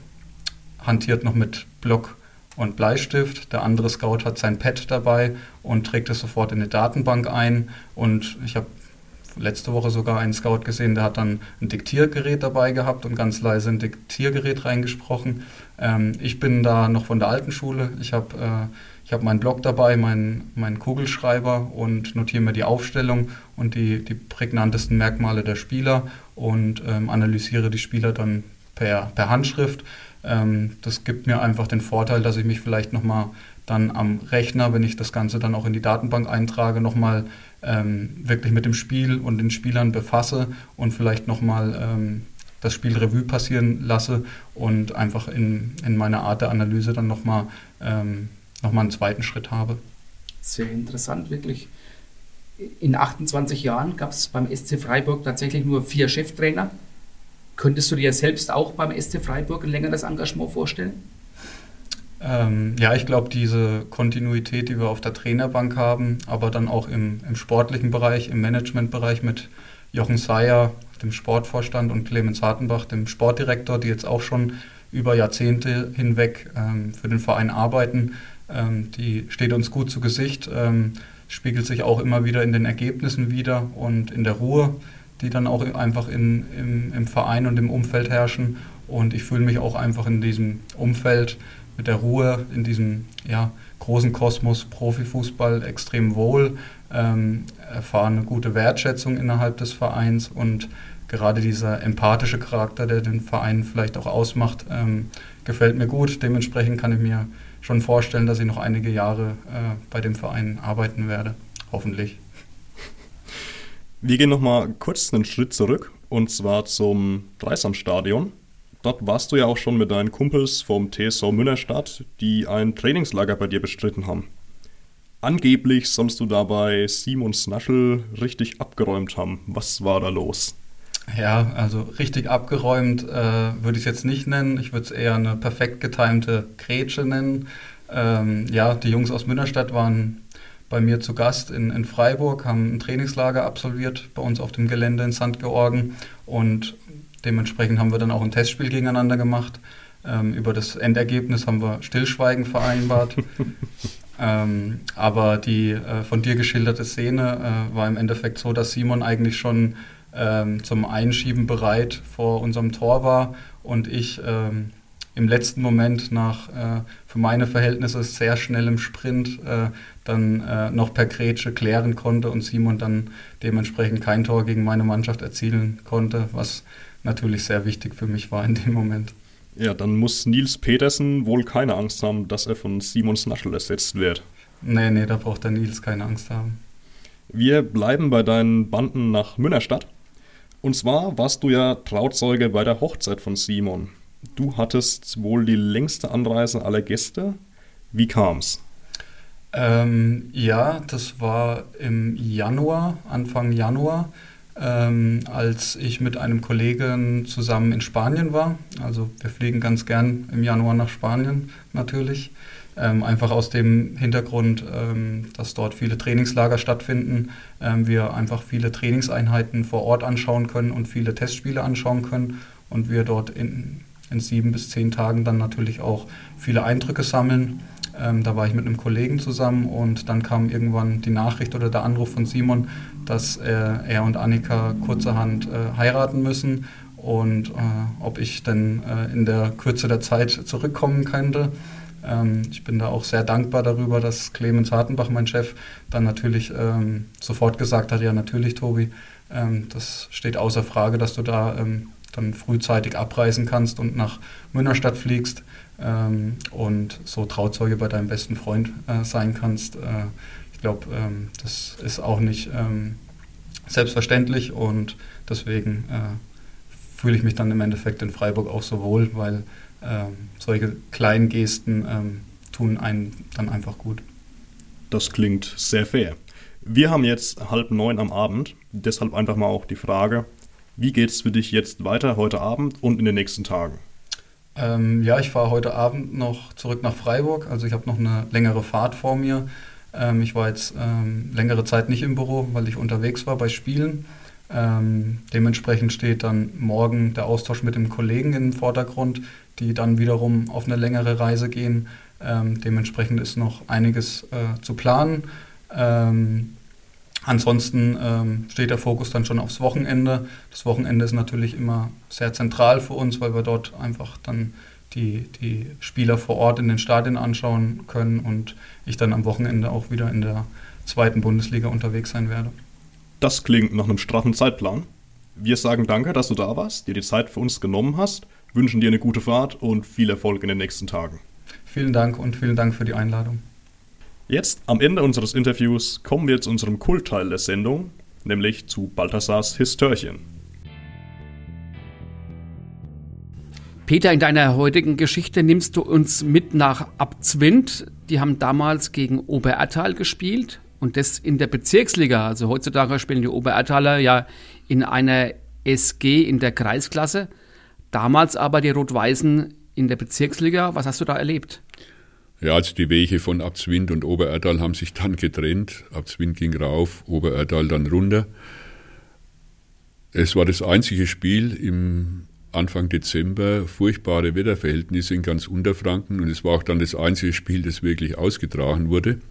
hantiert noch mit Block und Bleistift, der andere Scout hat sein Pad dabei und trägt es sofort in eine Datenbank ein. Und ich habe letzte Woche sogar einen Scout gesehen, der hat dann ein Diktiergerät dabei gehabt und ganz leise ein Diktiergerät reingesprochen. Ähm, ich bin da noch von der alten Schule. Ich habe äh, ich habe meinen Blog dabei, meinen, meinen Kugelschreiber und notiere mir die Aufstellung und die, die prägnantesten Merkmale der Spieler und ähm, analysiere die Spieler dann per, per Handschrift. Ähm, das gibt mir einfach den Vorteil, dass ich mich vielleicht nochmal dann am Rechner, wenn ich das Ganze dann auch in die Datenbank eintrage, nochmal ähm, wirklich mit dem Spiel und den Spielern befasse und vielleicht nochmal ähm, das Spiel Revue passieren lasse und einfach in, in meiner Art der Analyse dann nochmal ähm, nochmal einen zweiten Schritt habe. Sehr interessant, wirklich. In 28 Jahren gab es beim SC Freiburg tatsächlich nur vier Cheftrainer. Könntest du dir selbst auch beim SC Freiburg ein längeres Engagement vorstellen? Ähm, ja, ich glaube, diese Kontinuität, die wir auf der Trainerbank haben, aber dann auch im, im sportlichen Bereich, im Managementbereich mit Jochen Seyer, dem Sportvorstand, und Clemens Hartenbach, dem Sportdirektor, die jetzt auch schon über Jahrzehnte hinweg ähm, für den Verein arbeiten, ähm, die steht uns gut zu Gesicht, ähm, spiegelt sich auch immer wieder in den Ergebnissen wieder und in der Ruhe, die dann auch einfach in, im, im Verein und im Umfeld herrschen. Und ich fühle mich auch einfach in diesem Umfeld mit der Ruhe, in diesem ja, großen Kosmos Profifußball extrem wohl, ähm, erfahre eine gute Wertschätzung innerhalb des Vereins und gerade dieser empathische Charakter, der den Verein vielleicht auch ausmacht, ähm, gefällt mir gut. Dementsprechend kann ich mir schon vorstellen, dass ich noch einige Jahre äh, bei dem Verein arbeiten werde. Hoffentlich. Wir gehen nochmal kurz einen Schritt zurück und zwar zum Dreisamstadion. Dort warst du ja auch schon mit deinen Kumpels vom TSV Münnerstadt, die ein Trainingslager bei dir bestritten haben. Angeblich sollst du dabei Simon Snaschel richtig abgeräumt haben. Was war da los? Ja, also richtig abgeräumt äh, würde ich es jetzt nicht nennen. Ich würde es eher eine perfekt getimte Grätsche nennen. Ähm, ja, die Jungs aus Münnerstadt waren bei mir zu Gast in, in Freiburg, haben ein Trainingslager absolviert bei uns auf dem Gelände in St. Georgen und dementsprechend haben wir dann auch ein Testspiel gegeneinander gemacht. Ähm, über das Endergebnis haben wir Stillschweigen vereinbart. [laughs] ähm, aber die äh, von dir geschilderte Szene äh, war im Endeffekt so, dass Simon eigentlich schon ähm, zum Einschieben bereit vor unserem Tor war und ich ähm, im letzten Moment nach äh, für meine Verhältnisse sehr schnellem Sprint äh, dann äh, noch per Grätsche klären konnte und Simon dann dementsprechend kein Tor gegen meine Mannschaft erzielen konnte, was natürlich sehr wichtig für mich war in dem Moment. Ja, dann muss Nils Petersen wohl keine Angst haben, dass er von Simon Snaschel ersetzt wird. Nee, nee, da braucht der Nils keine Angst haben. Wir bleiben bei deinen Banden nach Münnerstadt. Und zwar warst du ja Trauzeuge bei der Hochzeit von Simon. Du hattest wohl die längste Anreise aller Gäste. Wie kam's? Ähm, ja, das war im Januar, Anfang Januar ähm, als ich mit einem Kollegen zusammen in Spanien war. Also wir fliegen ganz gern im Januar nach Spanien natürlich. Ähm, einfach aus dem Hintergrund, ähm, dass dort viele Trainingslager stattfinden, ähm, wir einfach viele Trainingseinheiten vor Ort anschauen können und viele Testspiele anschauen können und wir dort in, in sieben bis zehn Tagen dann natürlich auch viele Eindrücke sammeln. Ähm, da war ich mit einem Kollegen zusammen und dann kam irgendwann die Nachricht oder der Anruf von Simon, dass äh, er und Annika kurzerhand äh, heiraten müssen und äh, ob ich denn äh, in der Kürze der Zeit zurückkommen könnte. Ähm, ich bin da auch sehr dankbar darüber, dass Clemens Hartenbach, mein Chef, dann natürlich ähm, sofort gesagt hat, ja natürlich Tobi, ähm, das steht außer Frage, dass du da ähm, dann frühzeitig abreisen kannst und nach Münnerstadt fliegst ähm, und so Trauzeuge bei deinem besten Freund äh, sein kannst. Äh, ich glaube, ähm, das ist auch nicht selbstverständlich und deswegen äh, fühle ich mich dann im Endeffekt in Freiburg auch so wohl, weil solche kleinen Gesten ähm, tun einen dann einfach gut. Das klingt sehr fair. Wir haben jetzt halb neun am Abend, deshalb einfach mal auch die Frage, wie geht es für dich jetzt weiter heute Abend und in den nächsten Tagen? Ähm, ja, ich fahre heute Abend noch zurück nach Freiburg. Also ich habe noch eine längere Fahrt vor mir. Ähm, ich war jetzt ähm, längere Zeit nicht im Büro, weil ich unterwegs war bei Spielen. Ähm, dementsprechend steht dann morgen der Austausch mit dem Kollegen im Vordergrund, die dann wiederum auf eine längere Reise gehen. Ähm, dementsprechend ist noch einiges äh, zu planen. Ähm, Ansonsten ähm, steht der Fokus dann schon aufs Wochenende. Das Wochenende ist natürlich immer sehr zentral für uns, weil wir dort einfach dann die, die Spieler vor Ort in den Stadien anschauen können und ich dann am Wochenende auch wieder in der zweiten Bundesliga unterwegs sein werde. Das klingt nach einem straffen Zeitplan. Wir sagen danke, dass du da warst, dir die Zeit für uns genommen hast, wünschen dir eine gute Fahrt und viel Erfolg in den nächsten Tagen. Vielen Dank und vielen Dank für die Einladung. Jetzt, am Ende unseres Interviews, kommen wir zu unserem Kultteil der Sendung, nämlich zu Balthasars Histörchen. Peter, in deiner heutigen Geschichte nimmst du uns mit nach Abzwind. Die haben damals gegen Oberertal gespielt und das in der Bezirksliga. Also heutzutage spielen die Oberertaler ja in einer SG in der Kreisklasse. Damals aber die Rot-Weißen in der Bezirksliga. Was hast du da erlebt? Ja, also die Wege von Abzwind und Obererdal haben sich dann getrennt. Abzwind ging rauf, Obererdal dann runter. Es war das einzige Spiel im Anfang Dezember, furchtbare Wetterverhältnisse in ganz Unterfranken und es war auch dann das einzige Spiel, das wirklich ausgetragen wurde.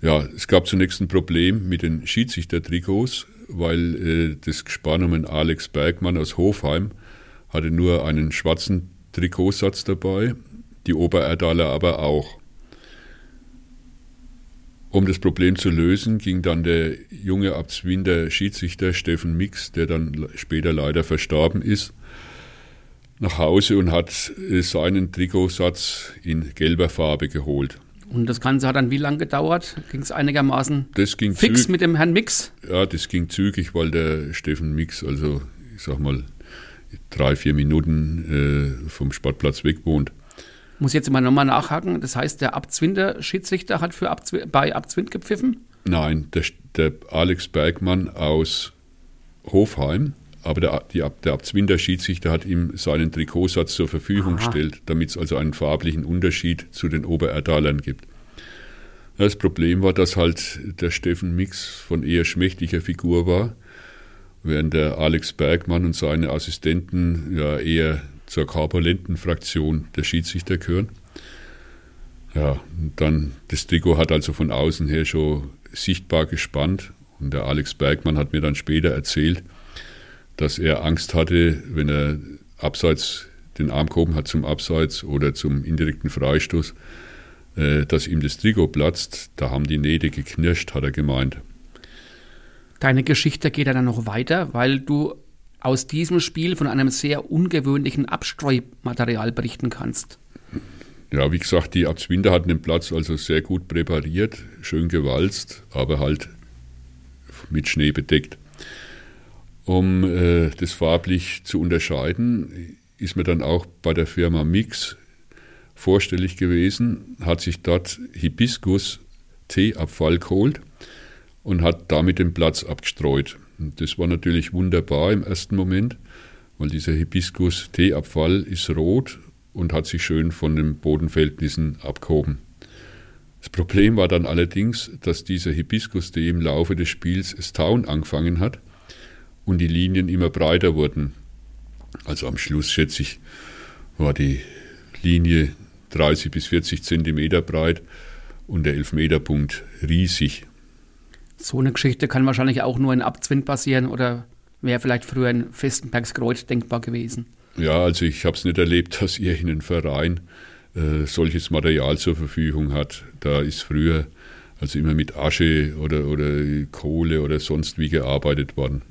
Ja, es gab zunächst ein Problem mit den Schiedsrichtertrikots, weil äh, das Gespann um Alex Bergmann aus Hofheim hatte nur einen schwarzen Trikotsatz dabei die Obererdaler aber auch. Um das Problem zu lösen, ging dann der junge Abzwinder Schiedsrichter Steffen Mix, der dann später leider verstorben ist, nach Hause und hat äh, seinen Trikotsatz in gelber Farbe geholt. Und das Ganze hat dann wie lange gedauert? Ging es einigermaßen das ging fix zügig. mit dem Herrn Mix? Ja, das ging zügig, weil der Steffen Mix, also ich sag mal, drei, vier Minuten äh, vom Sportplatz weg wohnt. Muss jetzt immer nochmal nachhaken. Das heißt, der Abzwinder Schiedsrichter hat für Abzw bei Abzwind gepfiffen? Nein, der, der, Alex Bergmann aus Hofheim, aber der, die, der Abzwinder Schiedsrichter hat ihm seinen Trikotsatz zur Verfügung Aha. gestellt, damit es also einen farblichen Unterschied zu den Obererdalern gibt. Das Problem war, dass halt der Steffen Mix von eher schmächtiger Figur war, während der Alex Bergmann und seine Assistenten ja eher zur korpulenten Fraktion der Schiedsrichter gehören. Ja, dann das Trikot hat also von außen her schon sichtbar gespannt und der Alex Bergmann hat mir dann später erzählt, dass er Angst hatte, wenn er abseits den Arm gehoben hat zum Abseits oder zum indirekten Freistoß, äh, dass ihm das Trikot platzt. Da haben die Nähte geknirscht, hat er gemeint. Deine Geschichte geht dann noch weiter, weil du aus diesem Spiel von einem sehr ungewöhnlichen Abstreumaterial berichten kannst. Ja, wie gesagt, die Abswinder hatten den Platz also sehr gut präpariert, schön gewalzt, aber halt mit Schnee bedeckt. Um äh, das farblich zu unterscheiden, ist mir dann auch bei der Firma Mix vorstellig gewesen, hat sich dort Hibiskus-Teeabfall geholt und hat damit den Platz abgestreut. Und das war natürlich wunderbar im ersten Moment, weil dieser Hibiskus-Teeabfall ist rot und hat sich schön von den Bodenverhältnissen abgehoben. Das Problem war dann allerdings, dass dieser Hibiskus-Tee im Laufe des Spiels es tauen angefangen hat und die Linien immer breiter wurden. Also am Schluss, schätze ich, war die Linie 30 bis 40 Zentimeter breit und der Elfmeterpunkt riesig. So eine Geschichte kann wahrscheinlich auch nur in Abzwind passieren oder wäre vielleicht früher in Festenbergskreuz denkbar gewesen. Ja, also ich habe es nicht erlebt, [laughs] dass irgendein Verein äh, solches Material zur Verfügung hat. Da ist früher also immer mit Asche oder, oder Kohle oder sonst wie gearbeitet worden.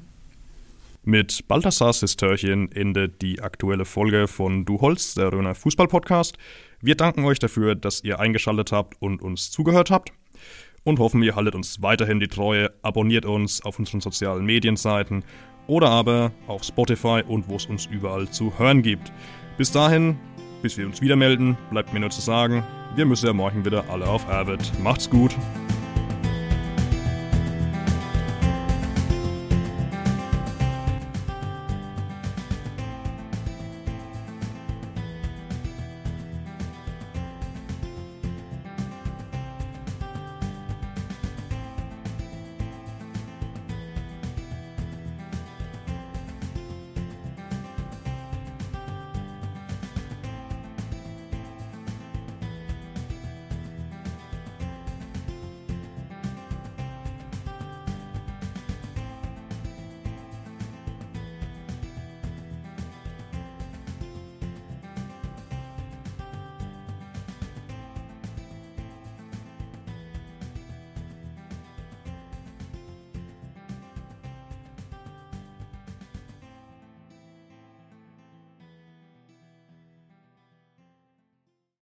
Mit Balthasars Histörchen endet die aktuelle Folge von Du Holz, der Röner Fußball-Podcast. Wir danken euch dafür, dass ihr eingeschaltet habt und uns zugehört habt. Und hoffen, ihr haltet uns weiterhin die Treue, abonniert uns auf unseren sozialen Medienseiten oder aber auf Spotify und wo es uns überall zu hören gibt. Bis dahin, bis wir uns wieder melden, bleibt mir nur zu sagen, wir müssen ja morgen wieder alle auf Arbeit. Macht's gut!